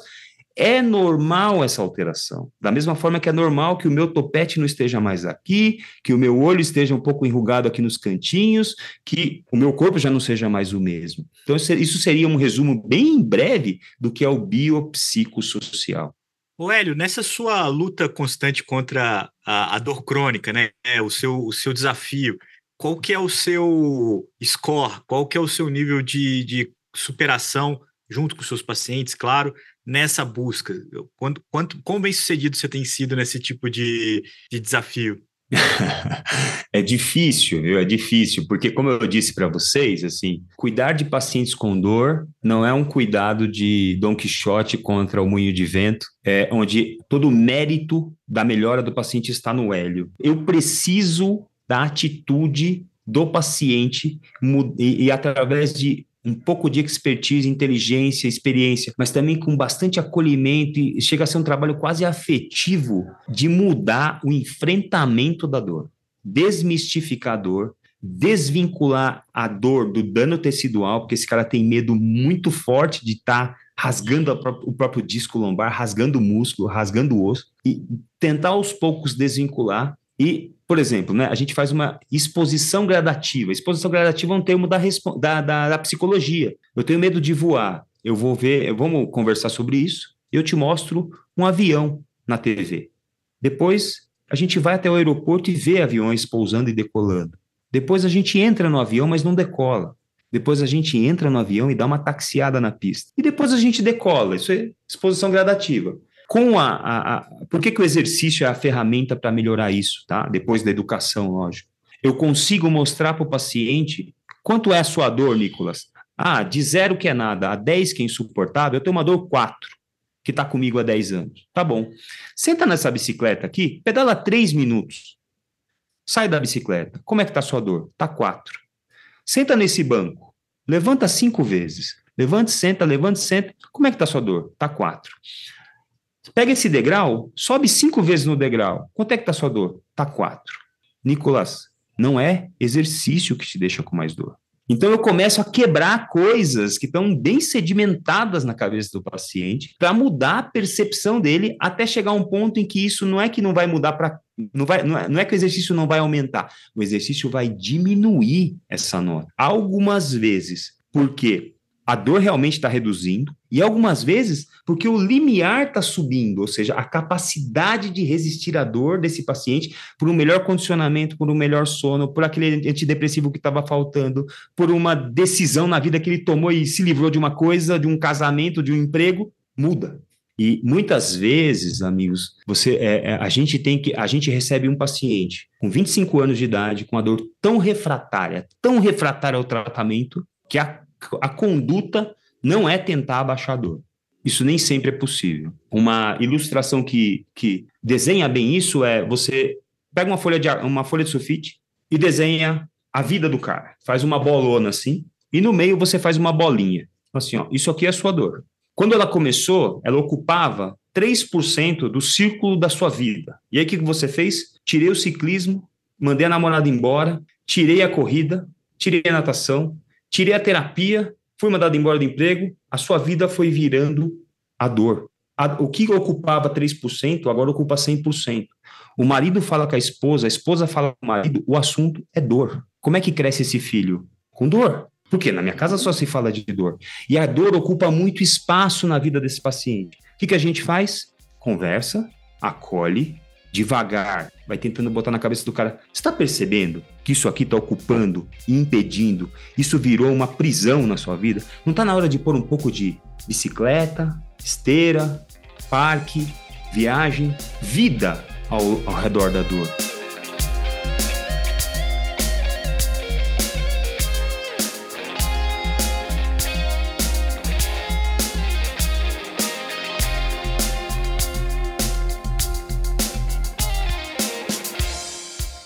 é normal essa alteração. Da mesma forma que é normal que o meu topete não esteja mais aqui, que o meu olho esteja um pouco enrugado aqui nos cantinhos, que o meu corpo já não seja mais o mesmo. Então, isso seria um resumo bem breve do que é o biopsicossocial. O Hélio, nessa sua luta constante contra a, a dor crônica, né, o, seu, o seu desafio, qual que é o seu score, qual que é o seu nível de, de superação junto com seus pacientes, claro, nessa busca? Quanto, quanto, quão bem sucedido você tem sido nesse tipo de, de desafio? <laughs> é difícil, viu? É difícil, porque como eu disse para vocês, assim, cuidar de pacientes com dor não é um cuidado de Don Quixote contra o moinho de vento, é onde todo o mérito da melhora do paciente está no hélio. Eu preciso da atitude do paciente e, e através de um pouco de expertise, inteligência, experiência, mas também com bastante acolhimento e chega a ser um trabalho quase afetivo de mudar o enfrentamento da dor, desmistificar dor, desvincular a dor do dano tecidual, porque esse cara tem medo muito forte de estar tá rasgando o próprio disco lombar, rasgando o músculo, rasgando o osso, e tentar aos poucos desvincular e por exemplo, né, a gente faz uma exposição gradativa. Exposição gradativa é um termo da, da, da, da psicologia. Eu tenho medo de voar. Eu vou ver, vamos conversar sobre isso. Eu te mostro um avião na TV. Depois, a gente vai até o aeroporto e vê aviões pousando e decolando. Depois, a gente entra no avião, mas não decola. Depois, a gente entra no avião e dá uma taxiada na pista. E depois, a gente decola. Isso é exposição gradativa com a, a, a, por que, que o exercício é a ferramenta para melhorar isso, tá? Depois da educação, lógico. Eu consigo mostrar para o paciente quanto é a sua dor, Nicolas. Ah, de zero que é nada, a 10 que é insuportável, eu tenho uma dor 4, que está comigo há 10 anos. Tá bom. Senta nessa bicicleta aqui, pedala 3 minutos. Sai da bicicleta. Como é que está a sua dor? Tá 4. Senta nesse banco. Levanta cinco vezes. Levante, senta, levante, senta. Como é que está a sua dor? Tá 4. Pega esse degrau, sobe cinco vezes no degrau. Quanto é que tá sua dor? Tá quatro. Nicolas, não é exercício que te deixa com mais dor. Então eu começo a quebrar coisas que estão bem sedimentadas na cabeça do paciente para mudar a percepção dele até chegar a um ponto em que isso não é que não vai mudar para não vai não é, não é que o exercício não vai aumentar, o exercício vai diminuir essa nota algumas vezes. Por quê? a dor realmente está reduzindo, e algumas vezes porque o limiar está subindo, ou seja, a capacidade de resistir à dor desse paciente por um melhor condicionamento, por um melhor sono, por aquele antidepressivo que estava faltando, por uma decisão na vida que ele tomou e se livrou de uma coisa, de um casamento, de um emprego, muda. E muitas vezes, amigos, você, é, é, a gente tem que, a gente recebe um paciente com 25 anos de idade, com a dor tão refratária, tão refratária ao tratamento, que a a conduta não é tentar abaixar a dor. Isso nem sempre é possível. Uma ilustração que, que desenha bem isso é você pega uma folha, de, uma folha de sulfite e desenha a vida do cara. Faz uma bolona assim, e no meio você faz uma bolinha. Assim, ó, isso aqui é a sua dor. Quando ela começou, ela ocupava 3% do círculo da sua vida. E aí o que você fez? Tirei o ciclismo, mandei a namorada embora, tirei a corrida, tirei a natação, tirei a terapia, fui mandado embora do emprego, a sua vida foi virando a dor. A, o que ocupava 3%, agora ocupa 100%. O marido fala com a esposa, a esposa fala com o marido, o assunto é dor. Como é que cresce esse filho? Com dor. Porque na minha casa só se fala de dor. E a dor ocupa muito espaço na vida desse paciente. O que, que a gente faz? Conversa, acolhe, devagar, vai tentando botar na cabeça do cara. Está percebendo que isso aqui está ocupando e impedindo? Isso virou uma prisão na sua vida? Não está na hora de pôr um pouco de bicicleta, esteira, parque, viagem, vida ao, ao redor da dor?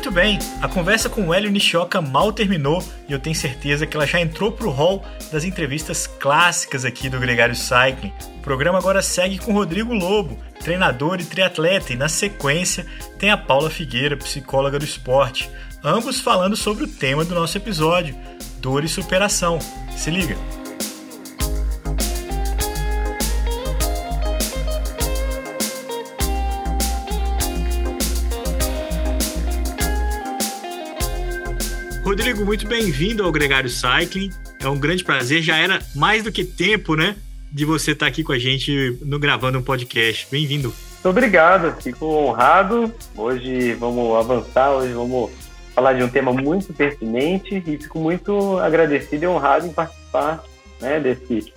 Muito bem, a conversa com o Hélio Nishioka mal terminou e eu tenho certeza que ela já entrou pro hall das entrevistas clássicas aqui do Gregário Cycling. O programa agora segue com Rodrigo Lobo, treinador e triatleta, e na sequência tem a Paula Figueira, psicóloga do esporte, ambos falando sobre o tema do nosso episódio, dor e superação. Se liga! Rodrigo, muito bem-vindo ao Gregário Cycling. É um grande prazer. Já era mais do que tempo, né? De você estar aqui com a gente no, gravando um podcast. Bem-vindo. Muito obrigado, fico honrado. Hoje vamos avançar, hoje vamos falar de um tema muito pertinente e fico muito agradecido e honrado em participar né, desse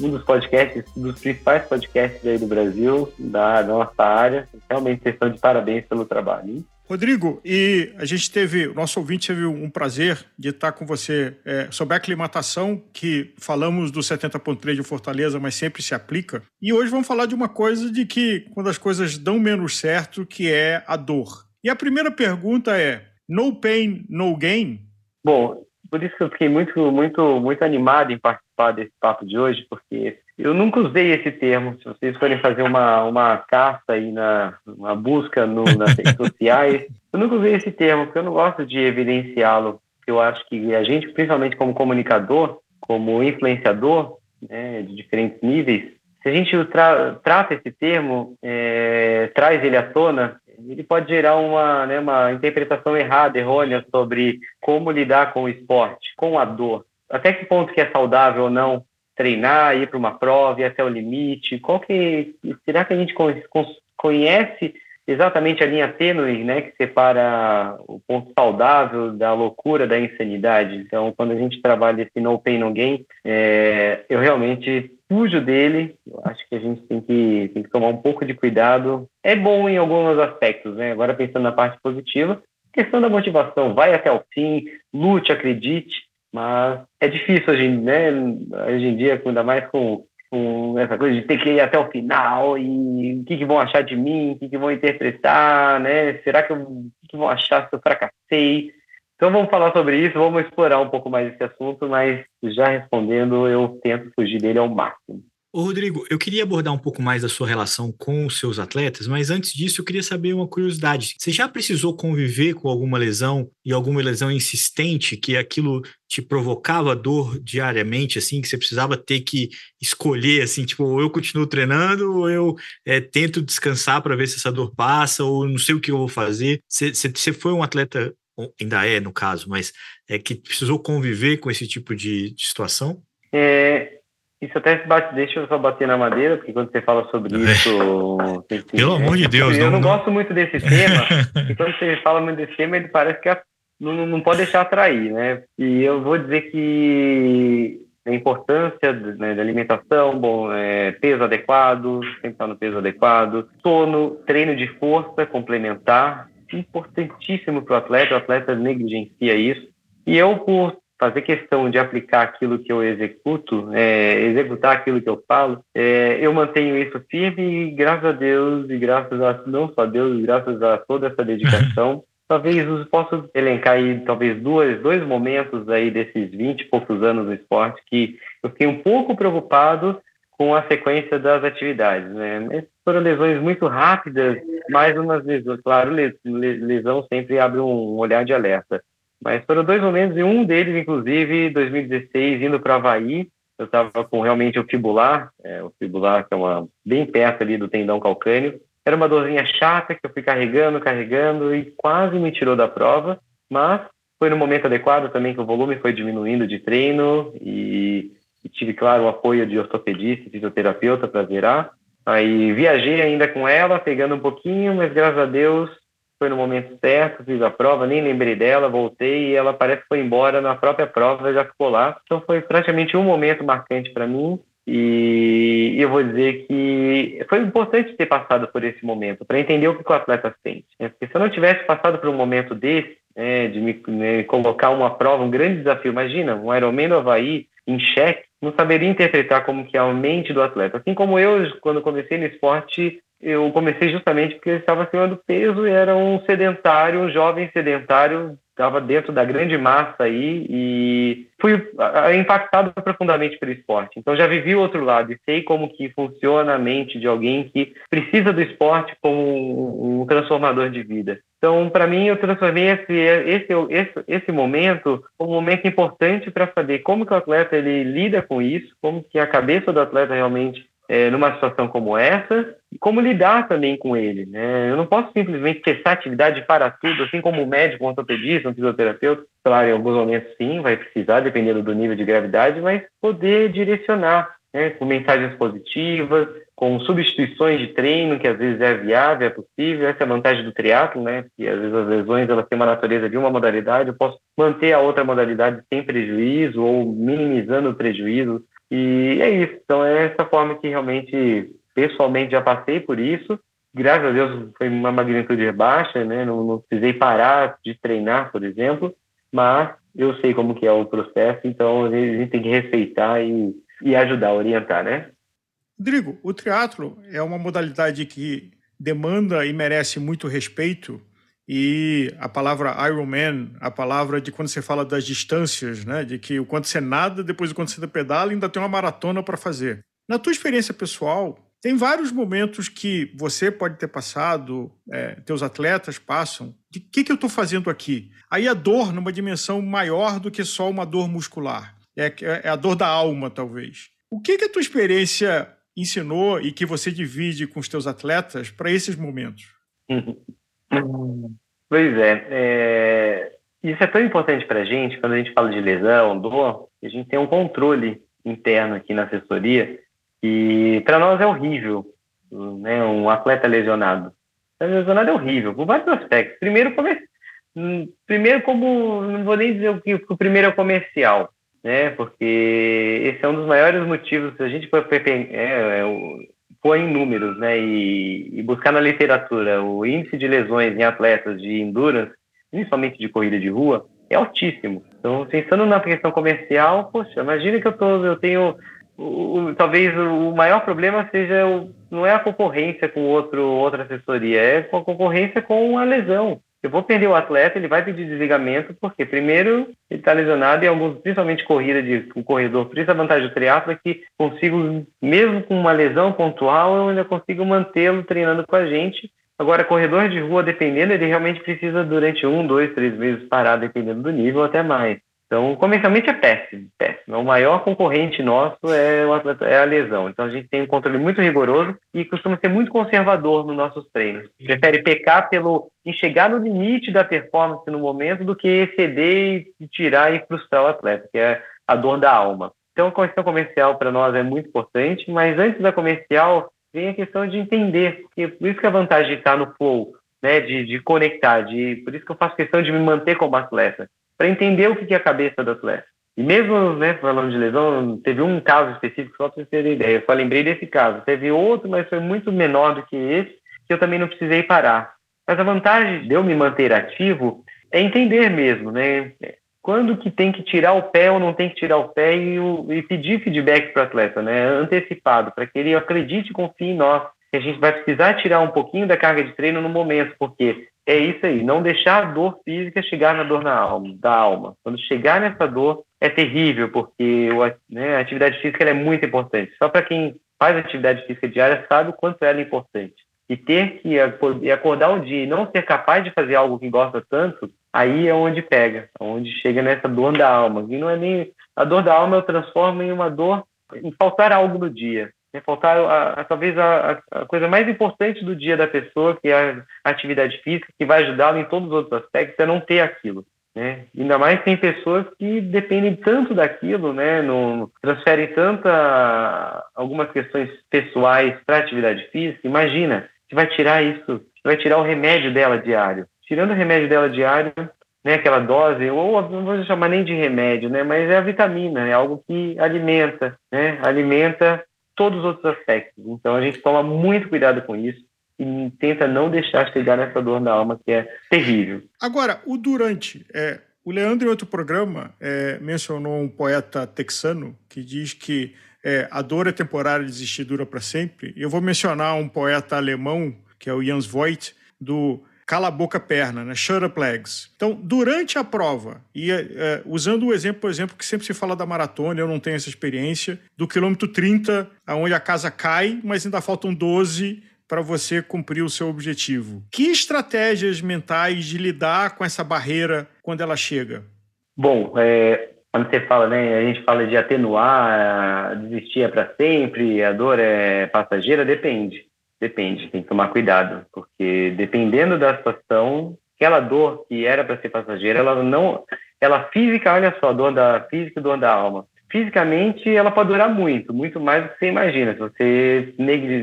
um dos podcasts, dos principais podcasts aí do Brasil, da, nossa área. Realmente vocês estão de parabéns pelo trabalho. Rodrigo, e a gente teve, o nosso ouvinte teve um prazer de estar com você é, sobre a aclimatação, que falamos do 70.3 de Fortaleza, mas sempre se aplica. E hoje vamos falar de uma coisa de que, quando as coisas dão menos certo, que é a dor. E a primeira pergunta é, no pain, no gain? Bom, por isso que eu fiquei muito, muito, muito animado em participar desse papo de hoje, porque eu nunca usei esse termo. Se vocês forem fazer uma, uma caça aí na uma busca no, nas redes <laughs> sociais, eu nunca usei esse termo, porque eu não gosto de evidenciá-lo. Eu acho que a gente, principalmente como comunicador, como influenciador, né, de diferentes níveis, se a gente tra trata esse termo, é, traz ele à tona, ele pode gerar uma, né, uma interpretação errada, errônea sobre como lidar com o esporte, com a dor. Até que ponto que é saudável ou não treinar, ir para uma prova, ir até o limite? Qual que será que a gente conhece exatamente a linha tênue, né, que separa o ponto saudável da loucura, da insanidade? Então, quando a gente trabalha esse no pain no gain, é, eu realmente fujo dele. Eu acho que a gente tem que, tem que tomar um pouco de cuidado. É bom em alguns aspectos, né? Agora pensando na parte positiva, questão da motivação, vai até o fim, lute, acredite, mas é difícil hoje, né? hoje em dia, ainda mais com, com essa coisa de ter que ir até o final e o que, que vão achar de mim, o que, que vão interpretar, né? Será que, eu, o que, que vão achar se eu fracassei? Então vamos falar sobre isso, vamos explorar um pouco mais esse assunto, mas já respondendo, eu tento fugir dele ao máximo. Ô Rodrigo, eu queria abordar um pouco mais da sua relação com os seus atletas, mas antes disso eu queria saber uma curiosidade. Você já precisou conviver com alguma lesão e alguma lesão insistente que aquilo te provocava dor diariamente, assim, que você precisava ter que escolher, assim, tipo, ou eu continuo treinando ou eu é, tento descansar para ver se essa dor passa ou não sei o que eu vou fazer. Você, foi um atleta, ainda é no caso, mas é que precisou conviver com esse tipo de, de situação? É, isso até se bate, deixa eu só bater na madeira, porque quando você fala sobre é. isso. Tem, Pelo amor de Deus, Eu não, não, gosto muito desse tema, <laughs> e quando você fala muito desse tema, ele parece que não, não pode deixar atrair, né? E eu vou dizer que a importância né, da alimentação, bom, é, peso adequado, sempre estar no peso adequado, sono, treino de força complementar, importantíssimo para o atleta, o atleta negligencia isso. E eu, por fazer questão de aplicar aquilo que eu executo, é, executar aquilo que eu falo, é, eu mantenho isso firme e graças a Deus e graças a não só a Deus, graças a toda essa dedicação, <laughs> talvez eu possa elencar aí talvez duas, dois momentos aí desses 20 e poucos anos no esporte que eu fiquei um pouco preocupado com a sequência das atividades, né? foram lesões muito rápidas, mais umas lesões, claro, lesão sempre abre um olhar de alerta. Mas foram dois momentos, e um deles, inclusive, 2016, indo para Havaí, eu estava com realmente o fibular, é, o fibular que é uma, bem perto ali do tendão calcâneo. Era uma dorzinha chata que eu fui carregando, carregando e quase me tirou da prova, mas foi no momento adequado também que o volume foi diminuindo de treino e, e tive, claro, o apoio de ortopedista e fisioterapeuta para virar. Aí viajei ainda com ela, pegando um pouquinho, mas graças a Deus foi no momento certo, fiz a prova, nem lembrei dela, voltei e ela parece que foi embora na própria prova, já ficou lá. Então foi praticamente um momento marcante para mim e eu vou dizer que foi importante ter passado por esse momento para entender o que o atleta sente. Né? Porque se eu não tivesse passado por um momento desse, né, de me né, colocar uma prova, um grande desafio, imagina, um Ironman no Havaí em xeque, não saberia interpretar como que é a mente do atleta. Assim como eu, quando comecei no esporte, eu comecei justamente porque eu estava acima peso e era um sedentário, um jovem sedentário, estava dentro da grande massa aí e fui impactado profundamente pelo esporte. Então já vivi o outro lado e sei como que funciona a mente de alguém que precisa do esporte como um transformador de vida. Então, para mim, eu transformei esse, esse, esse, esse momento um momento importante para saber como que o atleta ele lida com isso, como que a cabeça do atleta realmente é, numa situação como essa e como lidar também com ele. Né? Eu não posso simplesmente testar atividade para tudo, assim como um médico, um ortopedista, um fisioterapeuta. Claro, em alguns momentos sim, vai precisar, dependendo do nível de gravidade, mas poder direcionar né? com mensagens positivas, com substituições de treino, que às vezes é viável, é possível. Essa é a vantagem do triatlo, né? Que às vezes as lesões elas têm uma natureza de uma modalidade, eu posso manter a outra modalidade sem prejuízo ou minimizando o prejuízo e é isso. Então é essa forma que realmente, pessoalmente, já passei por isso. Graças a Deus foi uma magnitude baixa, né? Não, não precisei parar de treinar, por exemplo. Mas eu sei como que é o processo, então a gente tem que respeitar e, e ajudar, orientar, né? Rodrigo, o triatlo é uma modalidade que demanda e merece muito respeito e a palavra Ironman, a palavra de quando você fala das distâncias, né? De que o quanto você nada, depois o quanto você pedala, ainda tem uma maratona para fazer. Na tua experiência pessoal, tem vários momentos que você pode ter passado, é, teus atletas passam, de que, que eu estou fazendo aqui? Aí a dor numa dimensão maior do que só uma dor muscular. É, é a dor da alma, talvez. O que, que a tua experiência ensinou e que você divide com os teus atletas para esses momentos? <laughs> Pois é, é, isso é tão importante para a gente quando a gente fala de lesão, dor, a gente tem um controle interno aqui na assessoria e para nós é horrível, né? Um atleta lesionado, lesionado é horrível por vários aspectos. Primeiro, come... primeiro como não vou nem dizer o que o primeiro é o comercial, né? Porque esse é um dos maiores motivos. Se a gente for é, é, pôr em números, né, e, e, buscar na literatura o índice de lesões em atletas de endurance, principalmente de corrida de rua, é altíssimo. Então, pensando na questão comercial, poxa, imagina que eu, tô, eu tenho o, o, talvez o maior problema seja o, não é a concorrência com outro outra assessoria, é a concorrência com a lesão. Eu vou perder o atleta, ele vai pedir desligamento, porque primeiro ele está lesionado e alguns, principalmente corrida de um corredor, por isso a vantagem do triatlo é que consigo, mesmo com uma lesão pontual, eu ainda consigo mantê-lo treinando com a gente. Agora, corredor de rua, dependendo, ele realmente precisa durante um, dois, três meses parar, dependendo do nível, até mais. Então, comercialmente é péssimo, péssimo. O maior concorrente nosso é, atleta, é a lesão. Então, a gente tem um controle muito rigoroso e costuma ser muito conservador nos nossos treinos. Prefere pecar pelo em chegar no limite da performance no momento do que exceder e tirar e frustrar o atleta, que é a dor da alma. Então, a questão comercial para nós é muito importante, mas antes da comercial vem a questão de entender, porque por isso que a vantagem de estar no flow, né, de, de conectar, de, por isso que eu faço questão de me manter como atleta para entender o que é a cabeça do atleta. E mesmo, né, falando de lesão, teve um caso específico, só para você ter ideia, eu só lembrei desse caso. Teve outro, mas foi muito menor do que esse, que eu também não precisei parar. Mas a vantagem de eu me manter ativo é entender mesmo, né? Quando que tem que tirar o pé ou não tem que tirar o pé e, e pedir feedback para o atleta, né? Antecipado, para que ele acredite e confie em nós. Que a gente vai precisar tirar um pouquinho da carga de treino no momento, porque é isso aí, não deixar a dor física chegar na dor na alma, da alma. Quando chegar nessa dor, é terrível, porque né, a atividade física é muito importante. Só para quem faz atividade física diária sabe o quanto ela é importante. E ter que acordar um dia e não ser capaz de fazer algo que gosta tanto, aí é onde pega, onde chega nessa dor da alma. E não é nem a dor da alma eu transformo em uma dor em faltar algo no dia. É faltar a, a, talvez a, a, coisa mais importante do dia da pessoa, que é a atividade física, que vai ajudá-la em todos os outros aspectos, é não ter aquilo. Né? Ainda mais tem pessoas que dependem tanto daquilo, né? No, transferem tanta algumas questões pessoais para atividade física. Imagina, você vai tirar isso, vai tirar o remédio dela diário. Tirando o remédio dela diário, né, aquela dose, ou não vou chamar nem de remédio, né, mas é a vitamina, é algo que alimenta, né, alimenta todos os outros aspectos. Então a gente toma muito cuidado com isso e tenta não deixar chegar nessa dor na alma que é terrível. Agora, o durante. É, o Leandro, em outro programa, é, mencionou um poeta texano que diz que é, a dor é temporária, desistir dura para sempre, eu vou mencionar um poeta alemão, que é o Jans Voigt, do Cala a Boca Perna, né? Shut Up Legs. Então, durante a prova, e é, usando o exemplo, por exemplo, que sempre se fala da maratona, eu não tenho essa experiência, do quilômetro 30, aonde a casa cai, mas ainda faltam 12 para você cumprir o seu objetivo. Que estratégias mentais de lidar com essa barreira quando ela chega? Bom, é, quando você fala, né, a gente fala de atenuar, desistir é para sempre, a dor é passageira, depende. Depende, tem que tomar cuidado, porque dependendo da situação, aquela dor que era para ser passageira, ela não, ela física, olha só, dor da física e dor da alma fisicamente ela pode durar muito, muito mais do que você imagina. Se você,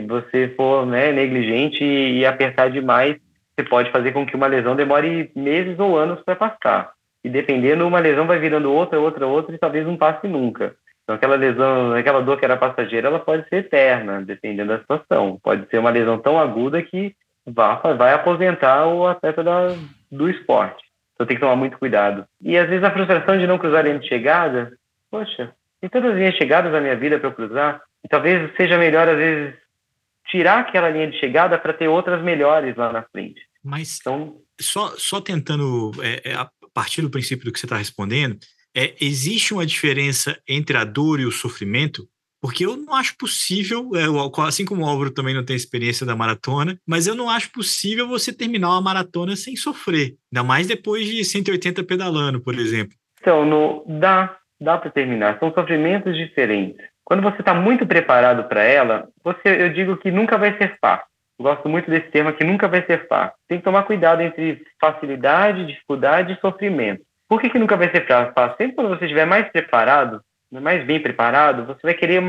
você for né, negligente e apertar demais, você pode fazer com que uma lesão demore meses ou anos para passar. E dependendo, uma lesão vai virando outra, outra, outra e talvez não passe nunca. Então, aquela lesão, aquela dor que era passageira, ela pode ser eterna, dependendo da situação. Pode ser uma lesão tão aguda que vai, vai aposentar o atleta da, do esporte. Então, tem que tomar muito cuidado. E, às vezes, a frustração de não cruzar a linha de chegada poxa, tem tantas linhas chegadas na minha vida para cruzar, e talvez seja melhor, às vezes, tirar aquela linha de chegada para ter outras melhores lá na frente. Mas, então, só, só tentando, é, é, a partir do princípio do que você está respondendo, é, existe uma diferença entre a dor e o sofrimento? Porque eu não acho possível, é, assim como o Álvaro também não tem experiência da maratona, mas eu não acho possível você terminar uma maratona sem sofrer, ainda mais depois de 180 pedalando, por exemplo. Então, no, dá, dá para terminar. São sofrimentos diferentes. Quando você está muito preparado para ela, você, eu digo que nunca vai ser fácil. Gosto muito desse termo que nunca vai ser fácil. Tem que tomar cuidado entre facilidade, dificuldade e sofrimento. Por que, que nunca vai ser fácil? Sempre quando você estiver mais preparado, mais bem preparado, você vai querer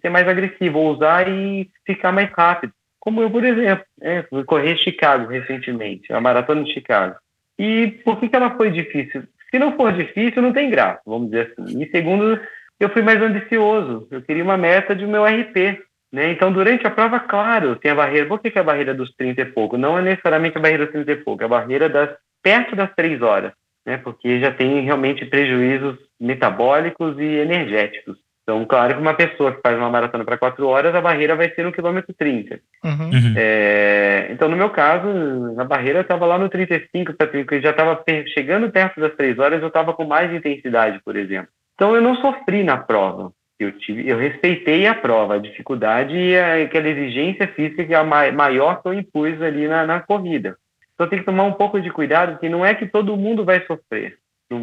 ser mais agressivo, ousar e ficar mais rápido. Como eu, por exemplo, é, correr Chicago recentemente, a maratona de Chicago. E por que, que ela foi difícil? Se não for difícil, não tem graça, vamos dizer assim. E segundo, eu fui mais ambicioso. Eu queria uma meta de meu RP. Né? Então, durante a prova, claro, tem a barreira. Por que, que é a barreira dos 30 e pouco? Não é necessariamente a barreira dos 30 e pouco, é a barreira das perto das 3 horas, né? porque já tem realmente prejuízos metabólicos e energéticos. Então, claro que uma pessoa que faz uma maratona para 4 horas, a barreira vai ser no quilômetro 30. Uhum. uhum. É, então, no meu caso, a barreira estava lá no 35, porque já estava chegando perto das 3 horas, eu estava com mais intensidade, por exemplo. Então, eu não sofri na prova. Eu, tive, eu respeitei a prova, a dificuldade e a, aquela exigência física maior que eu impus ali na, na corrida. Então, tem que tomar um pouco de cuidado, porque não é que todo mundo vai sofrer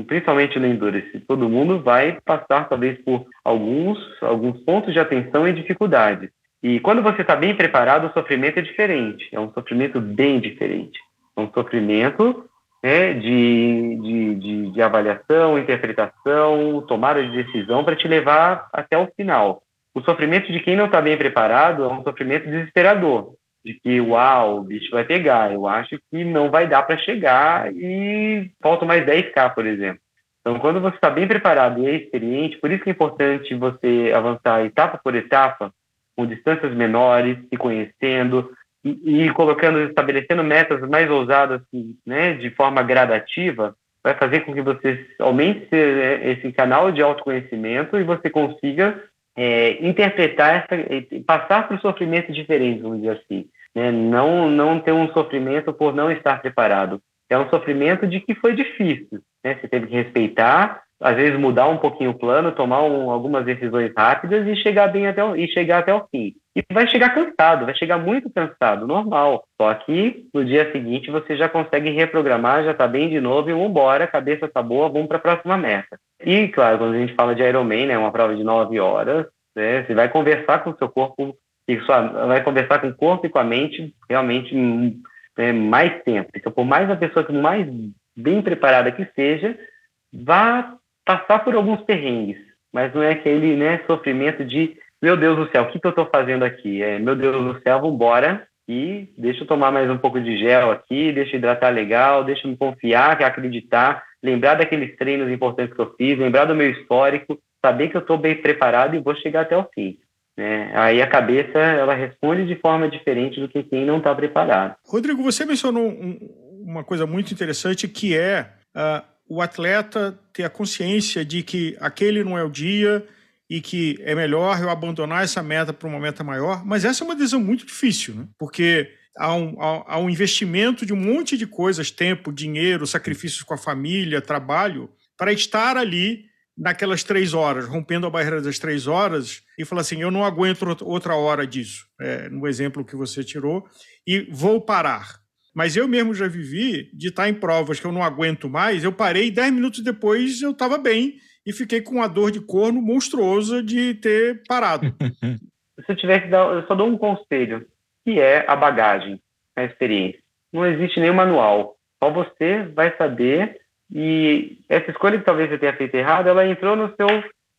principalmente no Endurance, todo mundo vai passar talvez por alguns, alguns pontos de atenção e dificuldade. E quando você está bem preparado, o sofrimento é diferente, é um sofrimento bem diferente. É um sofrimento né, de, de, de, de avaliação, interpretação, tomada de decisão para te levar até o final. O sofrimento de quem não está bem preparado é um sofrimento desesperador de que, uau, o bicho vai pegar. Eu acho que não vai dar para chegar e faltam mais 10K, por exemplo. Então, quando você está bem preparado e é experiente, por isso que é importante você avançar etapa por etapa, com distâncias menores, se conhecendo e, e colocando, estabelecendo metas mais ousadas, né, de forma gradativa, vai fazer com que você aumente esse canal de autoconhecimento e você consiga é, interpretar, essa, passar por sofrimentos diferentes, vamos dizer assim. Né? Não, não ter um sofrimento por não estar preparado. É um sofrimento de que foi difícil. Né? Você teve que respeitar, às vezes mudar um pouquinho o plano, tomar um, algumas decisões rápidas e chegar bem até o, e chegar até o fim. E vai chegar cansado, vai chegar muito cansado, normal. Só que no dia seguinte você já consegue reprogramar, já está bem de novo e vamos embora, a cabeça está boa, vamos para a próxima meta. E claro, quando a gente fala de Ironman, né, uma prova de nove horas, né, você vai conversar com o seu corpo e só vai conversar com o corpo e com a mente realmente é, mais tempo. Então, por mais a pessoa que mais bem preparada que seja, vá passar por alguns perrengues, mas não é aquele né, sofrimento de meu Deus do céu, o que, que eu estou fazendo aqui? É, meu Deus do céu, vamos embora e deixa eu tomar mais um pouco de gel aqui, deixa eu hidratar legal, deixa eu me confiar, acreditar, lembrar daqueles treinos importantes que eu fiz, lembrar do meu histórico, saber que eu estou bem preparado e vou chegar até o fim. Né? Aí a cabeça ela responde de forma diferente do que quem não está preparado. Rodrigo, você mencionou um, uma coisa muito interessante que é uh, o atleta ter a consciência de que aquele não é o dia e que é melhor eu abandonar essa meta para uma meta maior, mas essa é uma decisão muito difícil, né? porque há um, há, há um investimento de um monte de coisas, tempo, dinheiro, sacrifícios com a família, trabalho, para estar ali naquelas três horas, rompendo a barreira das três horas, e falar assim: eu não aguento outra hora disso, é, no exemplo que você tirou, e vou parar. Mas eu mesmo já vivi de estar em provas que eu não aguento mais, eu parei, dez minutos depois eu estava bem e fiquei com uma dor de corno monstruosa de ter parado. <laughs> Se eu tivesse que dar, eu só dou um conselho, que é a bagagem, a experiência. Não existe nenhum manual. Só você vai saber e essa escolha que talvez você tenha feito errado, ela entrou no seu,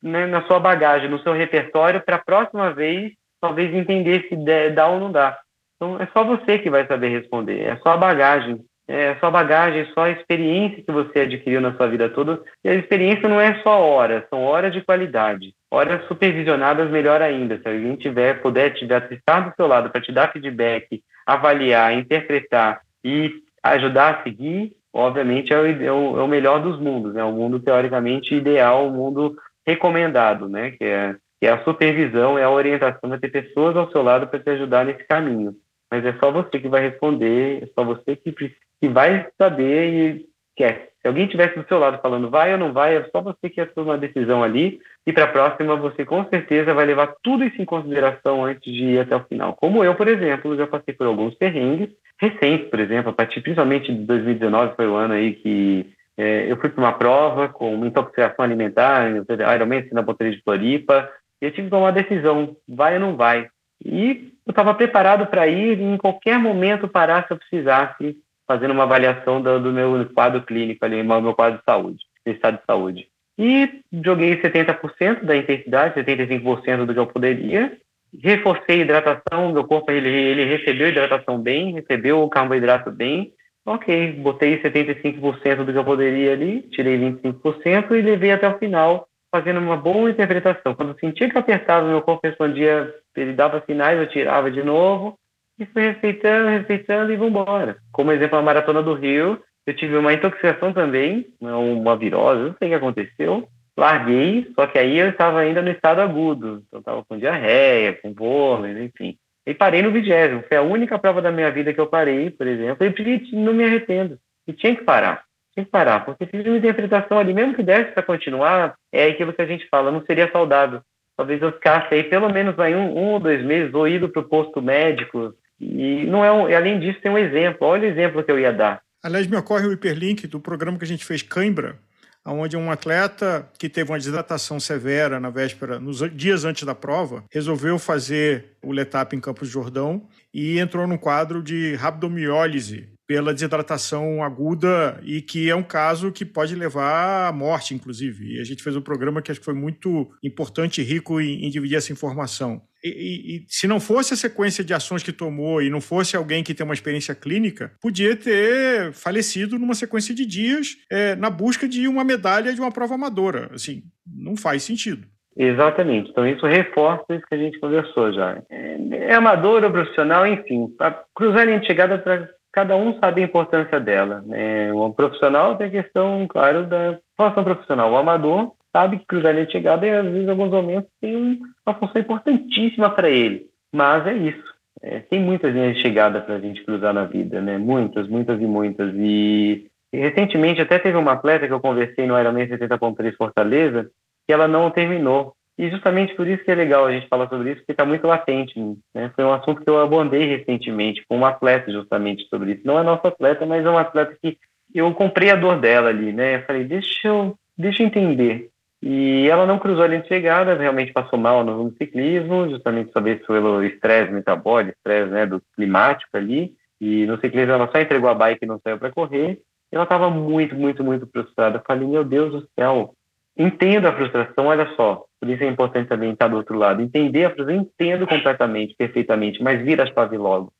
né, na sua bagagem, no seu repertório para a próxima vez talvez entender se dá ou não dá. Então é só você que vai saber responder, é só a bagagem é só bagagem, só a experiência que você adquiriu na sua vida toda. E a experiência não é só horas, são horas de qualidade. Horas supervisionadas, melhor ainda. Se alguém tiver, puder, tiver estar do seu lado para te dar feedback, avaliar, interpretar e ajudar a seguir, obviamente é o, é o, é o melhor dos mundos, né? O mundo teoricamente ideal, o mundo recomendado, né? Que é, que é a supervisão, é a orientação, de ter pessoas ao seu lado para te ajudar nesse caminho mas é só você que vai responder, é só você que, que vai saber e quer. Se alguém estivesse do seu lado falando vai ou não vai, é só você que tomar uma decisão ali, e para a próxima você com certeza vai levar tudo isso em consideração antes de ir até o final. Como eu, por exemplo, já passei por alguns perrengues recentes, por exemplo, a partir principalmente de 2019 foi o ano aí que é, eu fui para uma prova com intoxicação alimentar, Ironman na Ponteira de Floripa, e eu tive que tomar uma decisão, vai ou não vai. E eu estava preparado para ir em qualquer momento parar se eu precisasse, fazendo uma avaliação do, do meu quadro clínico ali, meu quadro de saúde, de estado de saúde. E joguei 70% da intensidade, 75% do que eu poderia. Reforcei a hidratação, meu corpo ele, ele recebeu a hidratação bem, recebeu o carboidrato bem. Ok, botei 75% do que eu poderia ali, tirei 25% e levei até o final fazendo uma boa interpretação. Quando eu sentia que apertava, meu corpo respondia, ele dava sinais, eu tirava de novo, e fui respeitando, respeitando e vamos embora. Como exemplo, a Maratona do Rio, eu tive uma intoxicação também, né, uma virose, não sei o que aconteceu. Larguei, só que aí eu estava ainda no estado agudo. Então, estava com diarreia, com vômito, enfim. E parei no vigésimo. Foi a única prova da minha vida que eu parei, por exemplo. E não me arrependo. E tinha que parar tem que parar, porque fiz uma interpretação ali, mesmo que desse para continuar, é aquilo que a gente fala, não seria saudável. Talvez eu ficasse aí pelo menos aí um, um ou dois meses, ou ido para o posto médico, e não é um, além disso tem um exemplo, olha o exemplo que eu ia dar. Aliás, me ocorre o hiperlink do programa que a gente fez Cãibra, onde um atleta que teve uma desidratação severa na véspera, nos dias antes da prova, resolveu fazer o letap em Campos de Jordão e entrou num quadro de rabdomiólise pela desidratação aguda e que é um caso que pode levar à morte, inclusive. E a gente fez um programa que acho que foi muito importante e rico em, em dividir essa informação. E, e, se não fosse a sequência de ações que tomou e não fosse alguém que tem uma experiência clínica, podia ter falecido numa sequência de dias é, na busca de uma medalha de uma prova amadora. Assim, não faz sentido. Exatamente. Então, isso reforça isso que a gente conversou já. É, é amador ou profissional, enfim. A cruzar a linha de chegada para cada um sabe a importância dela. Né? O profissional tem a questão, claro, da formação profissional. O amador sabe que cruzar a linha de chegada e, às vezes, em alguns momentos, tem uma função importantíssima para ele. Mas é isso. É, tem muitas linhas de chegada para a gente cruzar na vida, né? Muitas, muitas e muitas. E, recentemente até teve uma atleta que eu conversei no Ironman 70.3 Fortaleza que ela não terminou. E justamente por isso que é legal a gente falar sobre isso, porque está muito latente. Né? Foi um assunto que eu abordei recentemente com um atleta justamente sobre isso. Não é nosso atleta, mas é um atleta que eu comprei a dor dela ali, né? Eu falei, deixa eu, deixa eu entender. E ela não cruzou a linha de chegada, realmente passou mal no, ciclismo, justamente talvez pelo estresse metabólico, estresse né, do climático ali. E no ciclismo ela só entregou a bike e não saiu para correr. E ela estava muito, muito, muito frustrada. Falei, meu Deus do céu, entendo a frustração, olha só, por isso é importante também estar do outro lado, entender a frustração, entendo completamente, perfeitamente, mas vira a chave logo.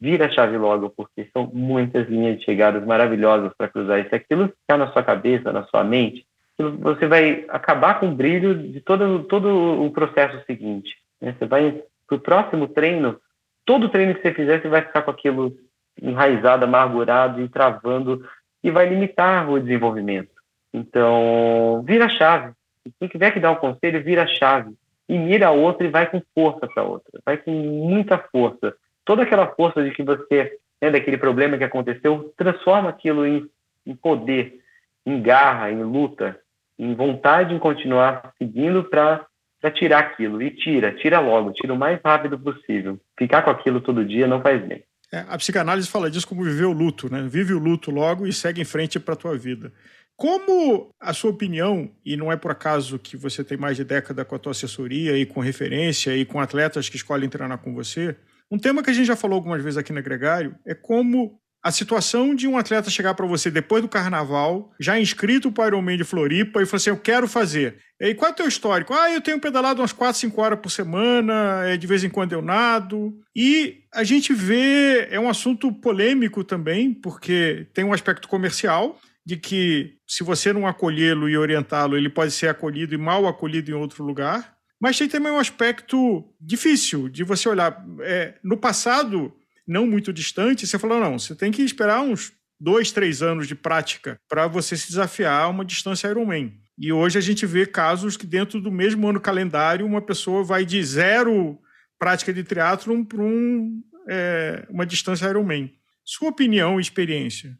Vira a chave logo, porque são muitas linhas de chegadas maravilhosas para cruzar. E se aquilo ficar na sua cabeça, na sua mente, você vai acabar com o brilho de todo, todo o processo seguinte. Né? Você vai para o próximo treino, todo treino que você fizer, você vai ficar com aquilo enraizado, amargurado e travando, e vai limitar o desenvolvimento. Então, vira chave. Se tiver que dar um conselho, vira chave e mira a outra e vai com força para a outra, vai com muita força. Toda aquela força de que você, né, daquele problema que aconteceu, transforma aquilo em, em poder, em garra, em luta, em vontade em continuar seguindo para tirar aquilo. E tira, tira logo, tira o mais rápido possível. Ficar com aquilo todo dia não faz bem. É, a psicanálise fala disso como viver o luto, né? Vive o luto logo e segue em frente para a tua vida. Como a sua opinião, e não é por acaso que você tem mais de década com a tua assessoria e com referência e com atletas que escolhem treinar com você, um tema que a gente já falou algumas vezes aqui no Gregário é como a situação de um atleta chegar para você depois do carnaval, já inscrito para o Ironman de Floripa, e falar assim: Eu quero fazer. E qual é o teu histórico? Ah, eu tenho pedalado umas 4, 5 horas por semana, é, de vez em quando eu nado. E a gente vê, é um assunto polêmico também, porque tem um aspecto comercial de que se você não acolhê-lo e orientá-lo, ele pode ser acolhido e mal acolhido em outro lugar. Mas tem também um aspecto difícil de você olhar. É, no passado, não muito distante, você falou: não, você tem que esperar uns dois, três anos de prática para você se desafiar a uma distância Ironman. E hoje a gente vê casos que dentro do mesmo ano calendário uma pessoa vai de zero prática de triatlon para um, é, uma distância Ironman. Sua opinião e experiência?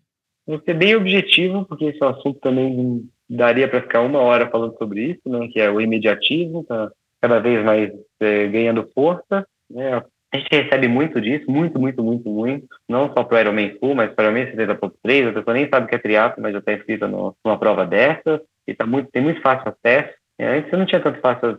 Vou ser bem objetivo, porque esse é assunto também daria para ficar uma hora falando sobre isso, né, que é o imediatismo, tá cada vez mais é, ganhando força. Né, a gente recebe muito disso, muito, muito, muito, muito. Não só para o Ironman Full, mas para o Ironman 70.3. A pessoa nem sabe o que é triatlo, mas já está inscrita numa prova dessa. E tá muito, tem muito fácil acesso. É, antes eu não tinha tanto fácil,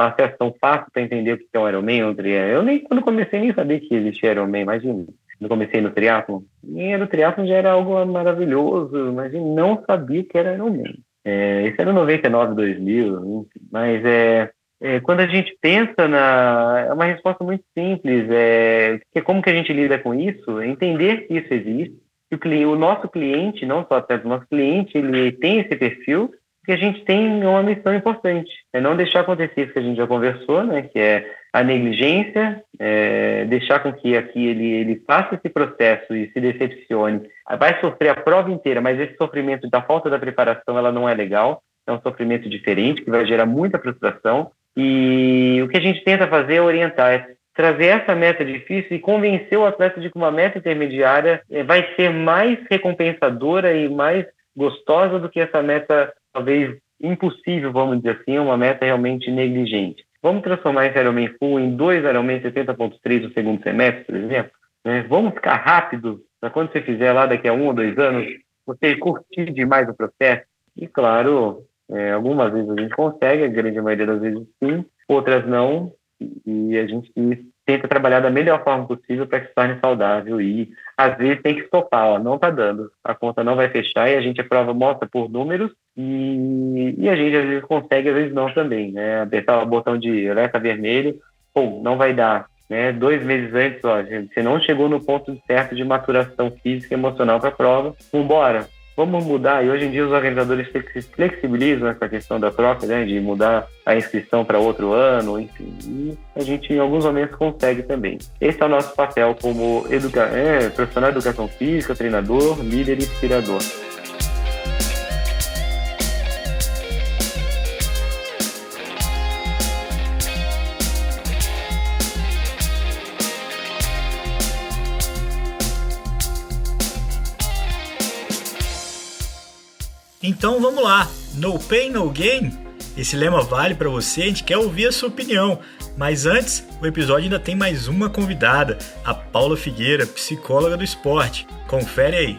acesso tão fácil para entender o que é um Ironman, um triatlo. Eu nem, quando comecei, nem sabia que existia Ironman, imagina eu comecei no triatlo, e no triatlo já era algo maravilhoso, mas não sabia o que era Ironman. É, isso era 99, 2000, mas é, é, quando a gente pensa na... é uma resposta muito simples, é, que como que a gente lida com isso? É entender que isso existe, que o, cliente, o nosso cliente, não só até o nosso cliente, ele tem esse perfil, que a gente tem uma missão importante, é não deixar acontecer isso que a gente já conversou, né, que é a negligência, é, deixar com que aqui ele, ele faça esse processo e se decepcione, vai sofrer a prova inteira, mas esse sofrimento da falta da preparação, ela não é legal, é um sofrimento diferente, que vai gerar muita frustração, e o que a gente tenta fazer é orientar, é trazer essa meta difícil e convencer o atleta de que uma meta intermediária é, vai ser mais recompensadora e mais gostosa do que essa meta talvez impossível, vamos dizer assim, uma meta realmente negligente. Vamos transformar esse Ironman Full em dois Ironman 70.3 no segundo semestre, por exemplo? Né? Vamos ficar rápido para quando você fizer lá daqui a um ou dois anos, você curtir demais o processo? E claro, é, algumas vezes a gente consegue, a grande maioria das vezes sim, outras não, e a gente tenta trabalhar da melhor forma possível para que se torne saudável e às vezes tem que stopar, ó, não está dando, a conta não vai fechar e a gente aprova, mostra por números e, e a gente às vezes consegue, às vezes não também, né? Apertar o botão de alerta vermelho, pô, não vai dar, né? Dois meses antes, ó, você não chegou no ponto certo de maturação física e emocional para a prova, vambora, vamos mudar. E hoje em dia os organizadores flexibilizam essa questão da troca, né, de mudar a inscrição para outro ano, enfim. E a gente, em alguns momentos, consegue também. Esse é o nosso papel como educa é, profissional de educação física, treinador, líder e inspirador. Então vamos lá, no pain no gain. Esse lema vale para você, a gente quer ouvir a sua opinião. Mas antes, o episódio ainda tem mais uma convidada, a Paula Figueira, psicóloga do esporte. Confere aí.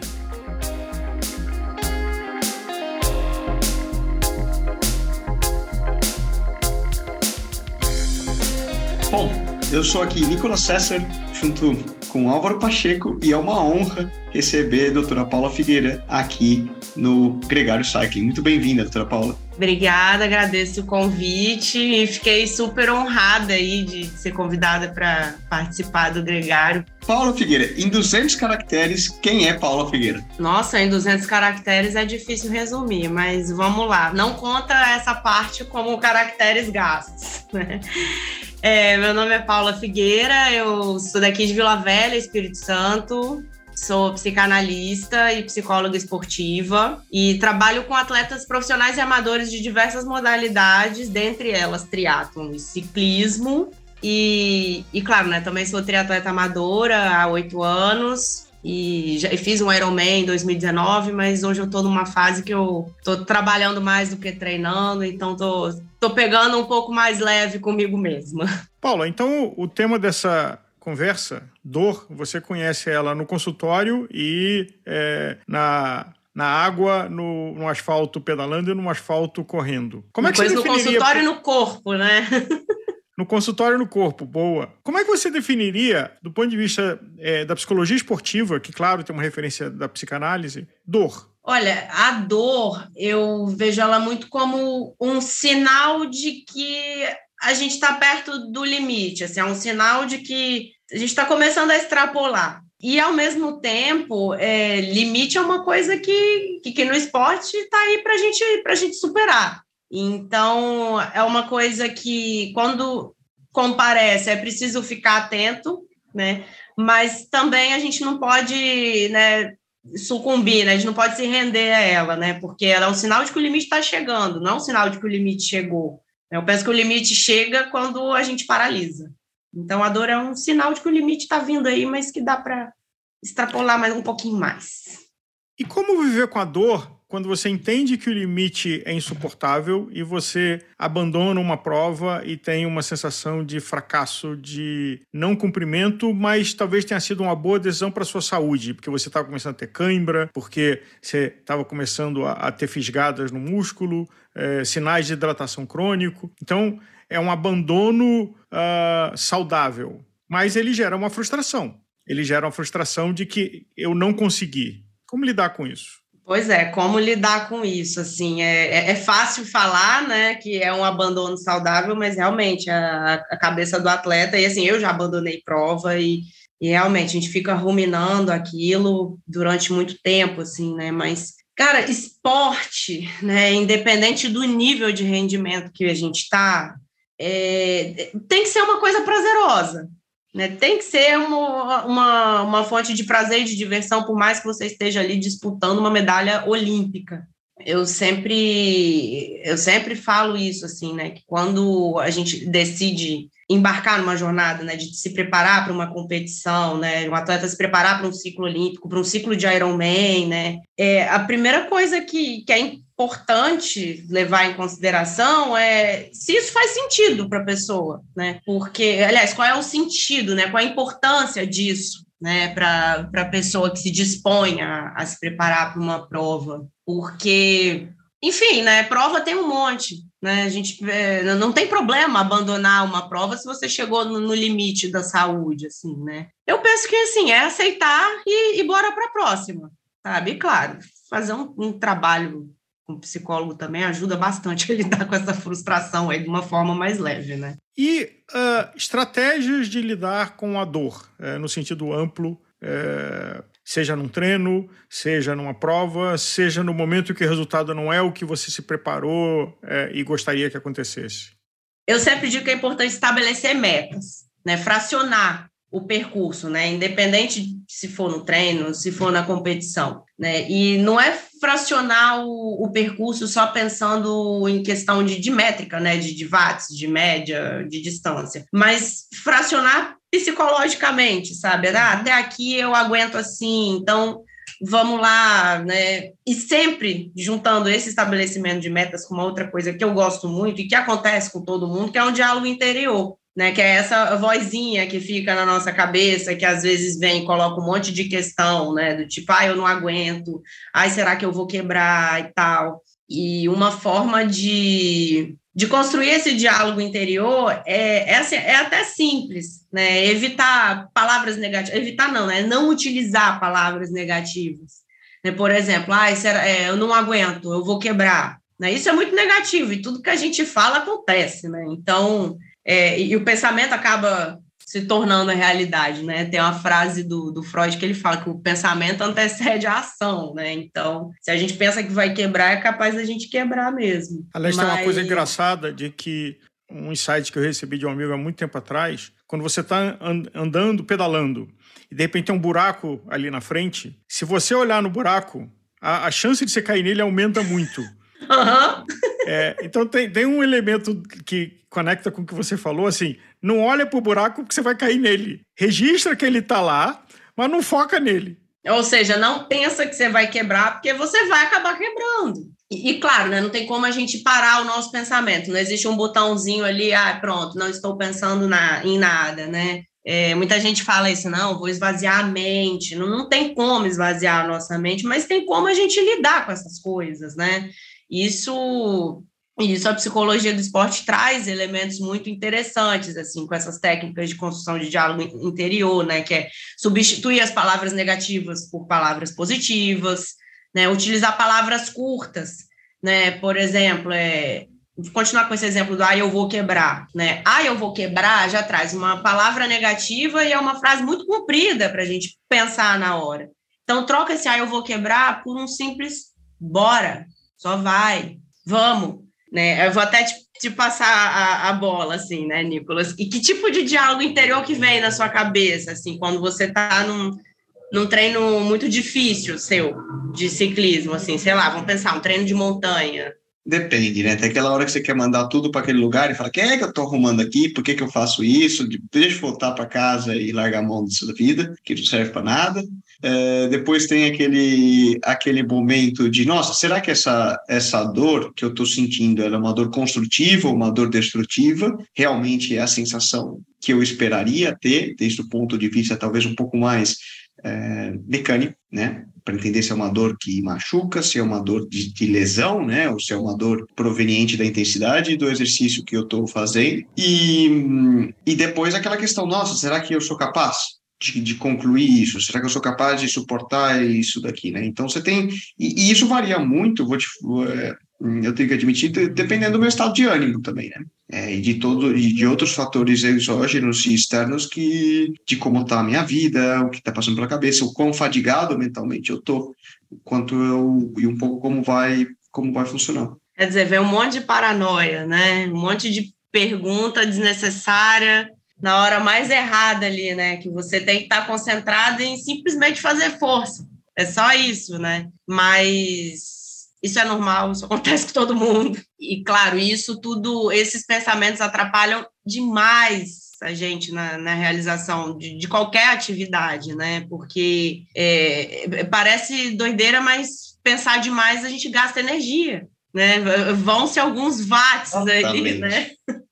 Bom, eu sou aqui Nicolas César, junto com Álvaro Pacheco, e é uma honra receber a doutora Paula Figueira aqui no Gregário Cycling. Muito bem-vinda, doutora Paula. Obrigada, agradeço o convite e fiquei super honrada aí de ser convidada para participar do Gregário. Paula Figueira, em 200 caracteres, quem é Paula Figueira? Nossa, em 200 caracteres é difícil resumir, mas vamos lá. Não conta essa parte como caracteres gastos, <laughs> né? É, meu nome é Paula Figueira, eu sou daqui de Vila Velha, Espírito Santo, Sou psicanalista e psicóloga esportiva e trabalho com atletas profissionais e amadores de diversas modalidades, dentre elas triatlon e ciclismo. E, e claro, né, também sou triatleta amadora há oito anos, e já fiz um Ironman em 2019, mas hoje eu tô numa fase que eu tô trabalhando mais do que treinando, então tô, tô pegando um pouco mais leve comigo mesma. Paula, então o tema dessa conversa, dor, você conhece ela no consultório e é, na na água, no, no, asfalto pedalando e no asfalto correndo. Como é que você no consultório e no corpo, né? <laughs> no consultório no corpo, boa. Como é que você definiria, do ponto de vista é, da psicologia esportiva, que, claro, tem uma referência da psicanálise, dor? Olha, a dor, eu vejo ela muito como um sinal de que a gente está perto do limite, assim, é um sinal de que a gente está começando a extrapolar. E, ao mesmo tempo, é, limite é uma coisa que, que, que no esporte está aí para gente, a gente superar. Então, é uma coisa que, quando comparece, é preciso ficar atento, né? Mas também a gente não pode né, sucumbir, né? A gente não pode se render a ela, né? Porque ela é um sinal de que o limite está chegando, não é um sinal de que o limite chegou. Eu penso que o limite chega quando a gente paralisa. Então, a dor é um sinal de que o limite está vindo aí, mas que dá para extrapolar mais um pouquinho mais. E como viver com a dor quando você entende que o limite é insuportável e você abandona uma prova e tem uma sensação de fracasso, de não cumprimento, mas talvez tenha sido uma boa decisão para sua saúde, porque você estava começando a ter cãibra, porque você estava começando a, a, ter fisgadas no músculo, é, sinais de hidratação crônico. Então, é um abandono uh, saudável, mas ele gera uma frustração. Ele gera uma frustração de que eu não consegui. Como lidar com isso? Pois é, como lidar com isso? Assim, é, é, é fácil falar, né, que é um abandono saudável, mas realmente a, a cabeça do atleta, e assim, eu já abandonei prova e, e realmente a gente fica ruminando aquilo durante muito tempo, assim, né, mas Cara, esporte, né, independente do nível de rendimento que a gente está, é, tem que ser uma coisa prazerosa, né? Tem que ser uma, uma, uma fonte de prazer e de diversão, por mais que você esteja ali disputando uma medalha olímpica. Eu sempre, eu sempre falo isso, assim, né? Que quando a gente decide embarcar numa jornada, né, de se preparar para uma competição, né, um atleta se preparar para um ciclo olímpico, para um ciclo de Ironman, né, é, a primeira coisa que, que é importante levar em consideração é se isso faz sentido para a pessoa, né, porque, aliás, qual é o sentido, né, qual é a importância disso, né, para a pessoa que se dispõe a, a se preparar para uma prova, porque enfim, né? Prova tem um monte, né? A gente é, não tem problema abandonar uma prova se você chegou no, no, limite da saúde, assim, né? Eu penso que assim é aceitar e, e bora para a próxima, sabe? E claro, fazer um, um trabalho com psicólogo também ajuda bastante <laughs> a lidar com essa frustração aí de uma forma mais leve, né? E uh, estratégias de lidar com a dor, uh, no sentido amplo, uh, seja num treino, seja numa prova, seja no momento que o resultado não é o que você se preparou é, e gostaria que acontecesse? Eu sempre digo que é importante estabelecer metas, né? fracionar o percurso, né? Independente se for no treino, se for na competição, né? E não é fracionar o, o percurso só pensando em questão de, de métrica, né? De, de watts, de média, de distância, mas fracionar psicologicamente, sabe? Ah, até aqui eu aguento assim, então vamos lá, né? E sempre juntando esse estabelecimento de metas com uma outra coisa que eu gosto muito e que acontece com todo mundo, que é um diálogo interior. Né, que é essa vozinha que fica na nossa cabeça, que às vezes vem e coloca um monte de questão, né, do tipo, ah, eu não aguento, ai, será que eu vou quebrar e tal. E uma forma de de construir esse diálogo interior é, é, assim, é até simples, né? Evitar palavras negativas, evitar não, né? Não utilizar palavras negativas. Né? Por exemplo, ah, será, é, eu não aguento, eu vou quebrar. Né? Isso é muito negativo e tudo que a gente fala acontece, né? Então, é, e o pensamento acaba se tornando a realidade, né? Tem uma frase do, do Freud que ele fala que o pensamento antecede a ação, né? Então, se a gente pensa que vai quebrar, é capaz da gente quebrar mesmo. Aliás, Mas... tem uma coisa engraçada de que um insight que eu recebi de um amigo há muito tempo atrás. Quando você está andando, pedalando, e de repente tem um buraco ali na frente, se você olhar no buraco, a, a chance de você cair nele aumenta muito. <laughs> Uhum. É, então tem, tem um elemento que conecta com o que você falou, assim, não olha pro buraco porque você vai cair nele. Registra que ele tá lá, mas não foca nele. Ou seja, não pensa que você vai quebrar, porque você vai acabar quebrando. E, e, claro, né, não tem como a gente parar o nosso pensamento. Não existe um botãozinho ali, ah, pronto, não estou pensando na, em nada, né? É, muita gente fala isso, não, vou esvaziar a mente. Não, não tem como esvaziar a nossa mente, mas tem como a gente lidar com essas coisas, né? Isso isso a psicologia do esporte traz elementos muito interessantes, assim, com essas técnicas de construção de diálogo interior, né, que é substituir as palavras negativas por palavras positivas, né, utilizar palavras curtas, né, por exemplo, é, vou continuar com esse exemplo do ah, eu vou quebrar, né, ah, eu vou quebrar já traz uma palavra negativa e é uma frase muito comprida para a gente pensar na hora. Então, troca esse ah, eu vou quebrar por um simples bora, só vai, vamos, né? Eu vou até te, te passar a, a, bola, assim, né, Nicolas? E que tipo de diálogo interior que vem na sua cabeça, assim, quando você está num, num treino muito difícil seu de ciclismo, assim, sei lá, vamos pensar, um treino de montanha. Depende, né? Tem aquela hora que você quer mandar tudo para aquele lugar e fala: quem é que eu estou arrumando aqui? Por que, que eu faço isso? Deixa eu voltar para casa e largar a mão disso da vida, que não serve para nada. É, depois tem aquele, aquele momento de: nossa, será que essa, essa dor que eu estou sentindo é uma dor construtiva ou uma dor destrutiva? Realmente é a sensação que eu esperaria ter, desde o ponto de vista talvez um pouco mais é, mecânico, né? Para entender se é uma dor que machuca, se é uma dor de, de, lesão, né, ou se é uma dor proveniente da intensidade do exercício que eu estou fazendo. E, e depois aquela questão, nossa, será que eu sou capaz? De, de, concluir isso? Será que eu sou capaz de suportar isso daqui, né? Então você tem e, e isso varia muito. Vou te, é, eu tenho que admitir, dependendo do meu estado de ânimo também, né? É, e de todo e de outros fatores exógenos e externos que de como está a minha vida, o que está passando pela cabeça, o quão fadigado mentalmente eu tô, quanto eu e um pouco como vai como vai funcionar. Quer dizer, vem um monte de paranoia, né? Um monte de pergunta desnecessária na hora mais errada ali, né? Que você tem que estar tá concentrado em simplesmente fazer força. É só isso, né? Mas isso é normal, isso acontece com todo mundo. E, claro, isso tudo, esses pensamentos atrapalham demais a gente na, na realização de, de, qualquer atividade, né? Porque é, parece doideira, mas pensar demais a gente gasta energia, né? Vão-se alguns watts Exatamente. ali, <laughs> né?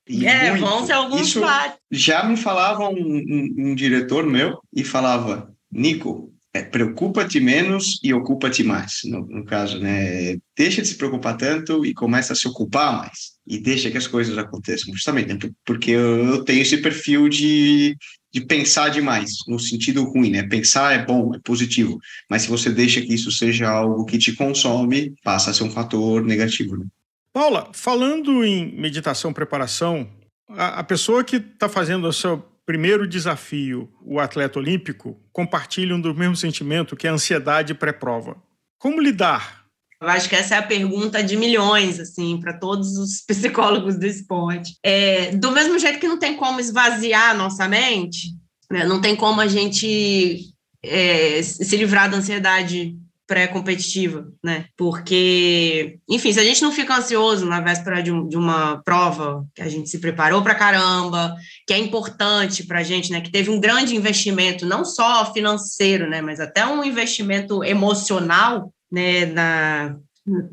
E é, vão-se alguns Isso watts. Já me falava um, um, um diretor meu e falava, Nico, é, preocupa-te menos e ocupa-te mais, no, no, caso, né? Deixa de se preocupar tanto e começa a se ocupar mais. E deixa que as coisas aconteçam, justamente, né? porque eu, tenho esse perfil de, de pensar demais, no sentido ruim, né? Pensar é bom, é positivo, mas se você deixa que isso seja algo que te consome, passa a ser um fator negativo, né? Paula, falando em meditação, preparação, a, a pessoa que está fazendo o seu primeiro desafio, o atleta olímpico, compartilham do mesmo sentimento que a ansiedade pré-prova. Como lidar? Eu acho que essa é a pergunta de milhões, assim, para todos os <laughs> psicólogos do esporte. É, do mesmo jeito que não tem como esvaziar a nossa mente, né, não tem como a gente é, se livrar da ansiedade pré-competitiva, né? Porque, enfim, se a gente não fica ansioso na véspera de, um, de uma prova que a gente se preparou para caramba, que é importante para a gente, né? Que teve um grande investimento, não só financeiro, né? Mas até um investimento emocional, né? Na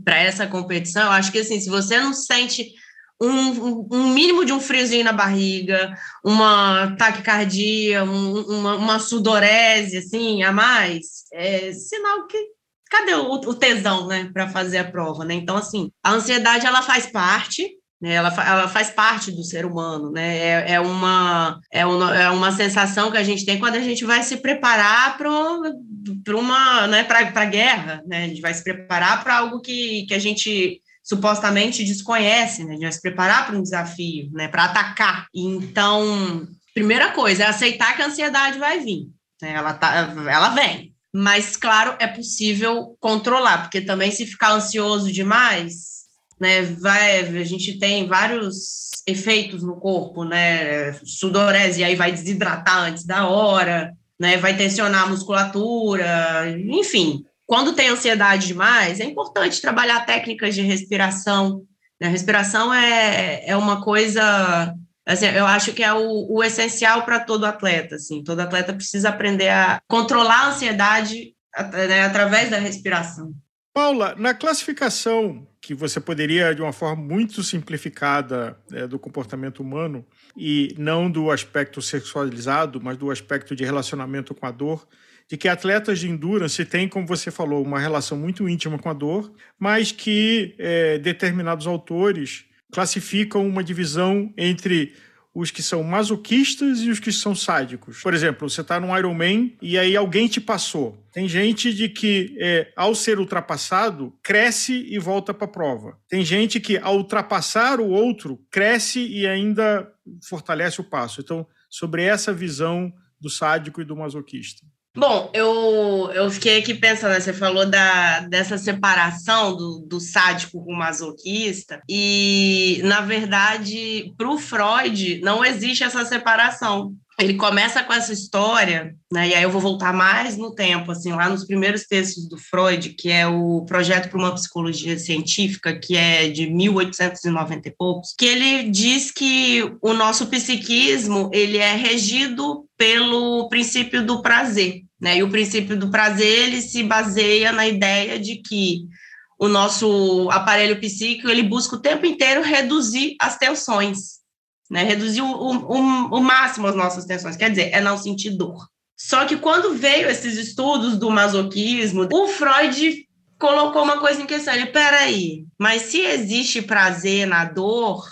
para essa competição, eu acho que assim, se você não sente um, um, mínimo de um friozinho na barriga, uma taquicardia, um, uma, uma sudorese, assim, a mais, é sinal que cadê o, o tesão, né, para fazer a prova, né? Então, assim, a ansiedade ela faz parte, né? Ela, ela faz parte do ser humano, né? É, é, uma, é, uma, é uma sensação que a gente tem quando a gente vai se preparar para uma, né, para a guerra, né? A gente vai se preparar para algo que, que a gente supostamente desconhece, né? A gente vai se preparar para um desafio, né? Para atacar. Então, primeira coisa é aceitar que a ansiedade vai vir. Né? Ela, tá, ela vem, mas, claro, é possível controlar, porque também se ficar ansioso demais, né? Vai, a gente tem vários efeitos no corpo, né? Sudorese, aí vai desidratar antes da hora, né? Vai tensionar a musculatura, enfim. Quando tem ansiedade demais, é importante trabalhar técnicas de respiração. Né? A respiração é, é uma coisa Assim, eu acho que é o, o essencial para todo atleta. Assim, todo atleta precisa aprender a controlar a ansiedade né, através da respiração. Paula, na classificação que você poderia, de uma forma muito simplificada é, do comportamento humano, e não do aspecto sexualizado, mas do aspecto de relacionamento com a dor, de que atletas de endurance têm, como você falou, uma relação muito íntima com a dor, mas que é, determinados autores classificam uma divisão entre os que são masoquistas e os que são sádicos. Por exemplo, você está num Ironman e aí alguém te passou. Tem gente de que, é, ao ser ultrapassado, cresce e volta para a prova. Tem gente que, ao ultrapassar o outro, cresce e ainda fortalece o passo. Então, sobre essa visão do sádico e do masoquista. Bom, eu, eu fiquei aqui pensando, né, você falou da, dessa separação do, do sádico com o masoquista, e, na verdade, para o Freud, não existe essa separação. Ele começa com essa história, né, e aí eu vou voltar mais no tempo, assim, lá nos primeiros textos do Freud, que é o Projeto para uma Psicologia Científica, que é de 1890 e poucos, que ele diz que o nosso psiquismo ele é regido pelo princípio do prazer. Né? E o princípio do prazer ele se baseia na ideia de que o nosso aparelho psíquico ele busca o tempo inteiro reduzir as tensões, né? reduzir o, o, o máximo as nossas tensões, quer dizer, é não sentir dor. Só que quando veio esses estudos do masoquismo, o Freud colocou uma coisa em questão. Ele, peraí, mas se existe prazer na dor,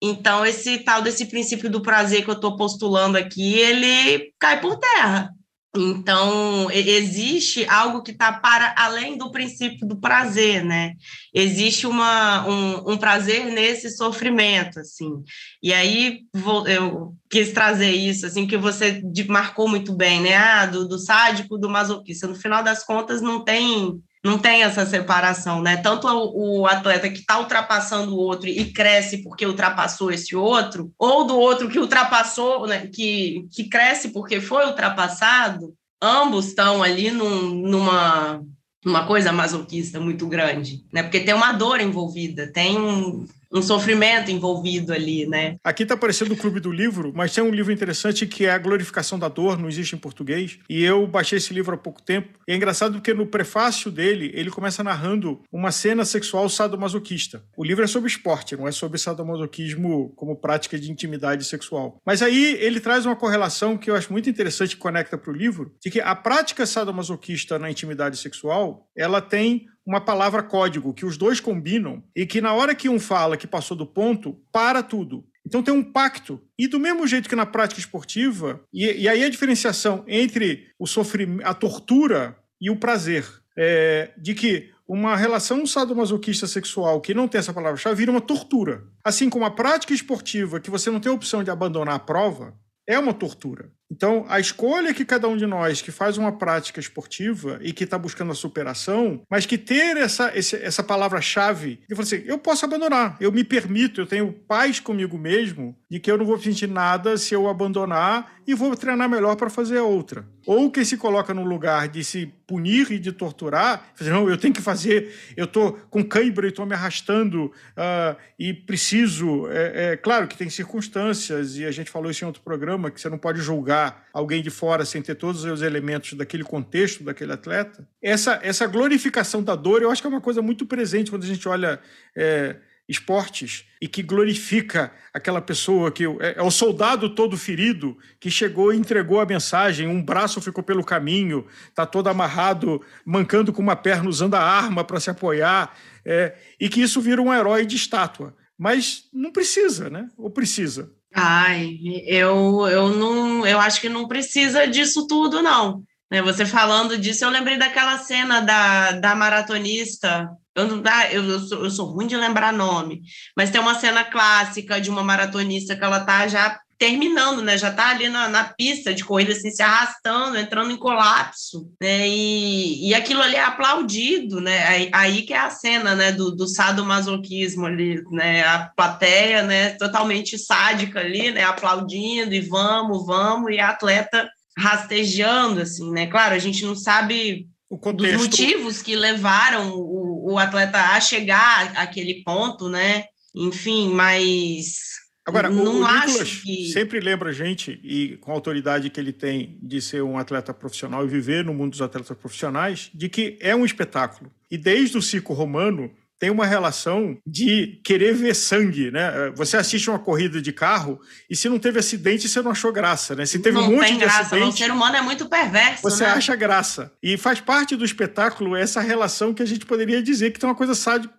então esse tal desse princípio do prazer que eu estou postulando aqui, ele cai por terra. Então, existe algo que está para além do princípio do prazer, né? Existe uma, um, um, prazer nesse sofrimento, assim. E aí, vou, eu quis trazer isso, assim, que você marcou muito bem, né? Ah, do, do sádico, do masoquista. No final das contas, não tem não tem essa separação, né? Tanto o, atleta que está ultrapassando o outro e cresce porque ultrapassou esse outro, ou do outro que ultrapassou, né? que, que cresce porque foi ultrapassado, ambos estão ali num, numa uma coisa masoquista muito grande, né? Porque tem uma dor envolvida, tem um sofrimento envolvido ali, né? Aqui está aparecendo o Clube do Livro, mas tem um livro interessante que é A Glorificação da Dor, não existe em português, e eu baixei esse livro há pouco tempo. E é engraçado porque no prefácio dele, ele começa narrando uma cena sexual sadomasoquista. O livro é sobre esporte, não é sobre sadomasoquismo como prática de intimidade sexual. Mas aí ele traz uma correlação que eu acho muito interessante que conecta para o livro, de que a prática sadomasoquista na intimidade sexual, ela tem uma palavra código que os dois combinam e que na hora que um fala que passou do ponto, para tudo. Então tem um pacto. E do mesmo jeito que na prática esportiva, e, e aí a diferenciação entre o sofrimento, a tortura e o prazer, é, de que uma relação sadomasoquista sexual que não tem essa palavra-chave vira uma tortura. Assim como a prática esportiva, que você não tem a opção de abandonar a prova, é uma tortura. Então, a escolha que cada um de nós que faz uma prática esportiva e que está buscando a superação, mas que ter essa, essa palavra-chave, e assim, eu posso abandonar, eu me permito, eu tenho paz comigo mesmo de que eu não vou sentir nada se eu abandonar e vou treinar melhor para fazer outra. Ou que se coloca no lugar de se punir e de torturar, dizer, não, eu tenho que fazer, eu estou com cãibra e estou me arrastando uh, e preciso. É, é, claro que tem circunstâncias, e a gente falou isso em outro programa, que você não pode julgar alguém de fora sem ter todos os elementos daquele contexto daquele atleta. Essa, essa glorificação da dor, eu acho que é uma coisa muito presente quando a gente olha é, esportes e que glorifica aquela pessoa que é, é, o soldado todo ferido que chegou e entregou a mensagem, um braço ficou pelo caminho, está todo amarrado, mancando com uma perna, usando a arma para se apoiar, é, e que isso vira um herói de estátua. Mas não precisa, né? Ou precisa? Ai, eu, eu não, eu acho que não precisa disso tudo, não. Né, você falando disso, eu lembrei daquela cena da, da maratonista. Eu, não, eu, eu, sou, eu sou ruim de lembrar nome, mas tem uma cena clássica de uma maratonista que ela tá já terminando, né? Já está ali na, na, pista de corrida, assim, se arrastando, entrando em colapso, né? E, e aquilo ali é aplaudido, né? Aí, aí que é a cena, né? Do, do sadomasoquismo ali, né? A plateia, né? Totalmente sádica ali, né? Aplaudindo e vamos, vamos, e a atleta rastejando, assim, né? Claro, a gente não sabe dos motivos que levaram o, o atleta a chegar àquele ponto, né? Enfim, mas Agora, não o, Nicolas que... sempre lembra a gente, e com a autoridade que ele tem de ser um atleta profissional e viver no mundo dos atletas profissionais, de que é um espetáculo. E desde o ciclo romano, tem uma relação de querer ver sangue, né? Você assiste uma corrida de carro e se não teve acidente, você não achou graça, né? Se teve não um monte tem de graça, acidente, o ser humano é muito perverso, Você né? acha graça. E faz parte do espetáculo essa relação que a gente poderia dizer que tem uma coisa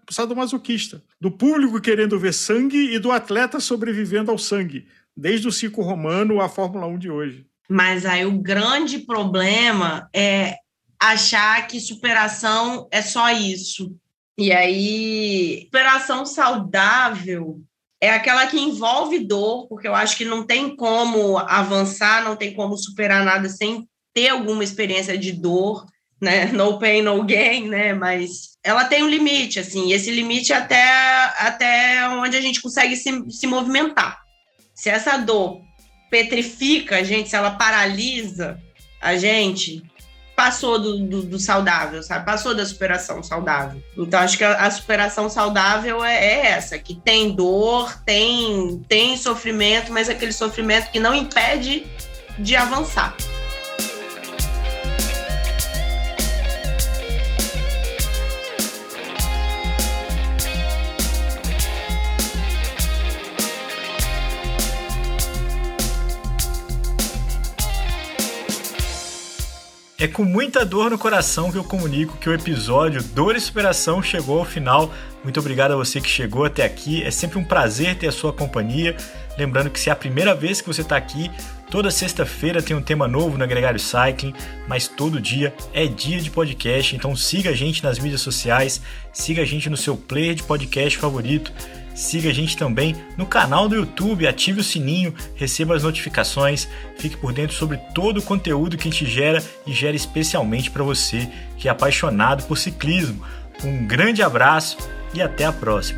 sadomasoquista, do público querendo ver sangue e do atleta sobrevivendo ao sangue, desde o ciclo romano à Fórmula 1 de hoje. Mas aí o grande problema é achar que superação é só isso e aí, superação saudável é aquela que envolve dor, porque eu acho que não tem como avançar, não tem como superar nada sem ter alguma experiência de dor, né? No pain, no gain, né? Mas ela tem um limite, assim, e esse limite é até, até onde a gente consegue se, se movimentar. Se essa dor petrifica a gente, se ela paralisa a gente, passou do, do, do, saudável, sabe? Passou da superação saudável. Então, acho que a, a superação saudável é, é, essa, que tem dor, tem, tem sofrimento, mas aquele sofrimento que não impede de avançar. É com muita dor no coração que eu comunico que o episódio Dor e Superação chegou ao final. Muito obrigado a você que chegou até aqui. É sempre um prazer ter a sua companhia. Lembrando que se é a primeira vez que você está aqui, toda sexta-feira tem um tema novo no Gregário Cycling, mas todo dia é dia de podcast. Então siga a gente nas mídias sociais, siga a gente no seu player de podcast favorito. Siga a gente também no canal do YouTube, ative o sininho, receba as notificações, fique por dentro sobre todo o conteúdo que a gente gera e gera especialmente para você que é apaixonado por ciclismo. Um grande abraço e até a próxima!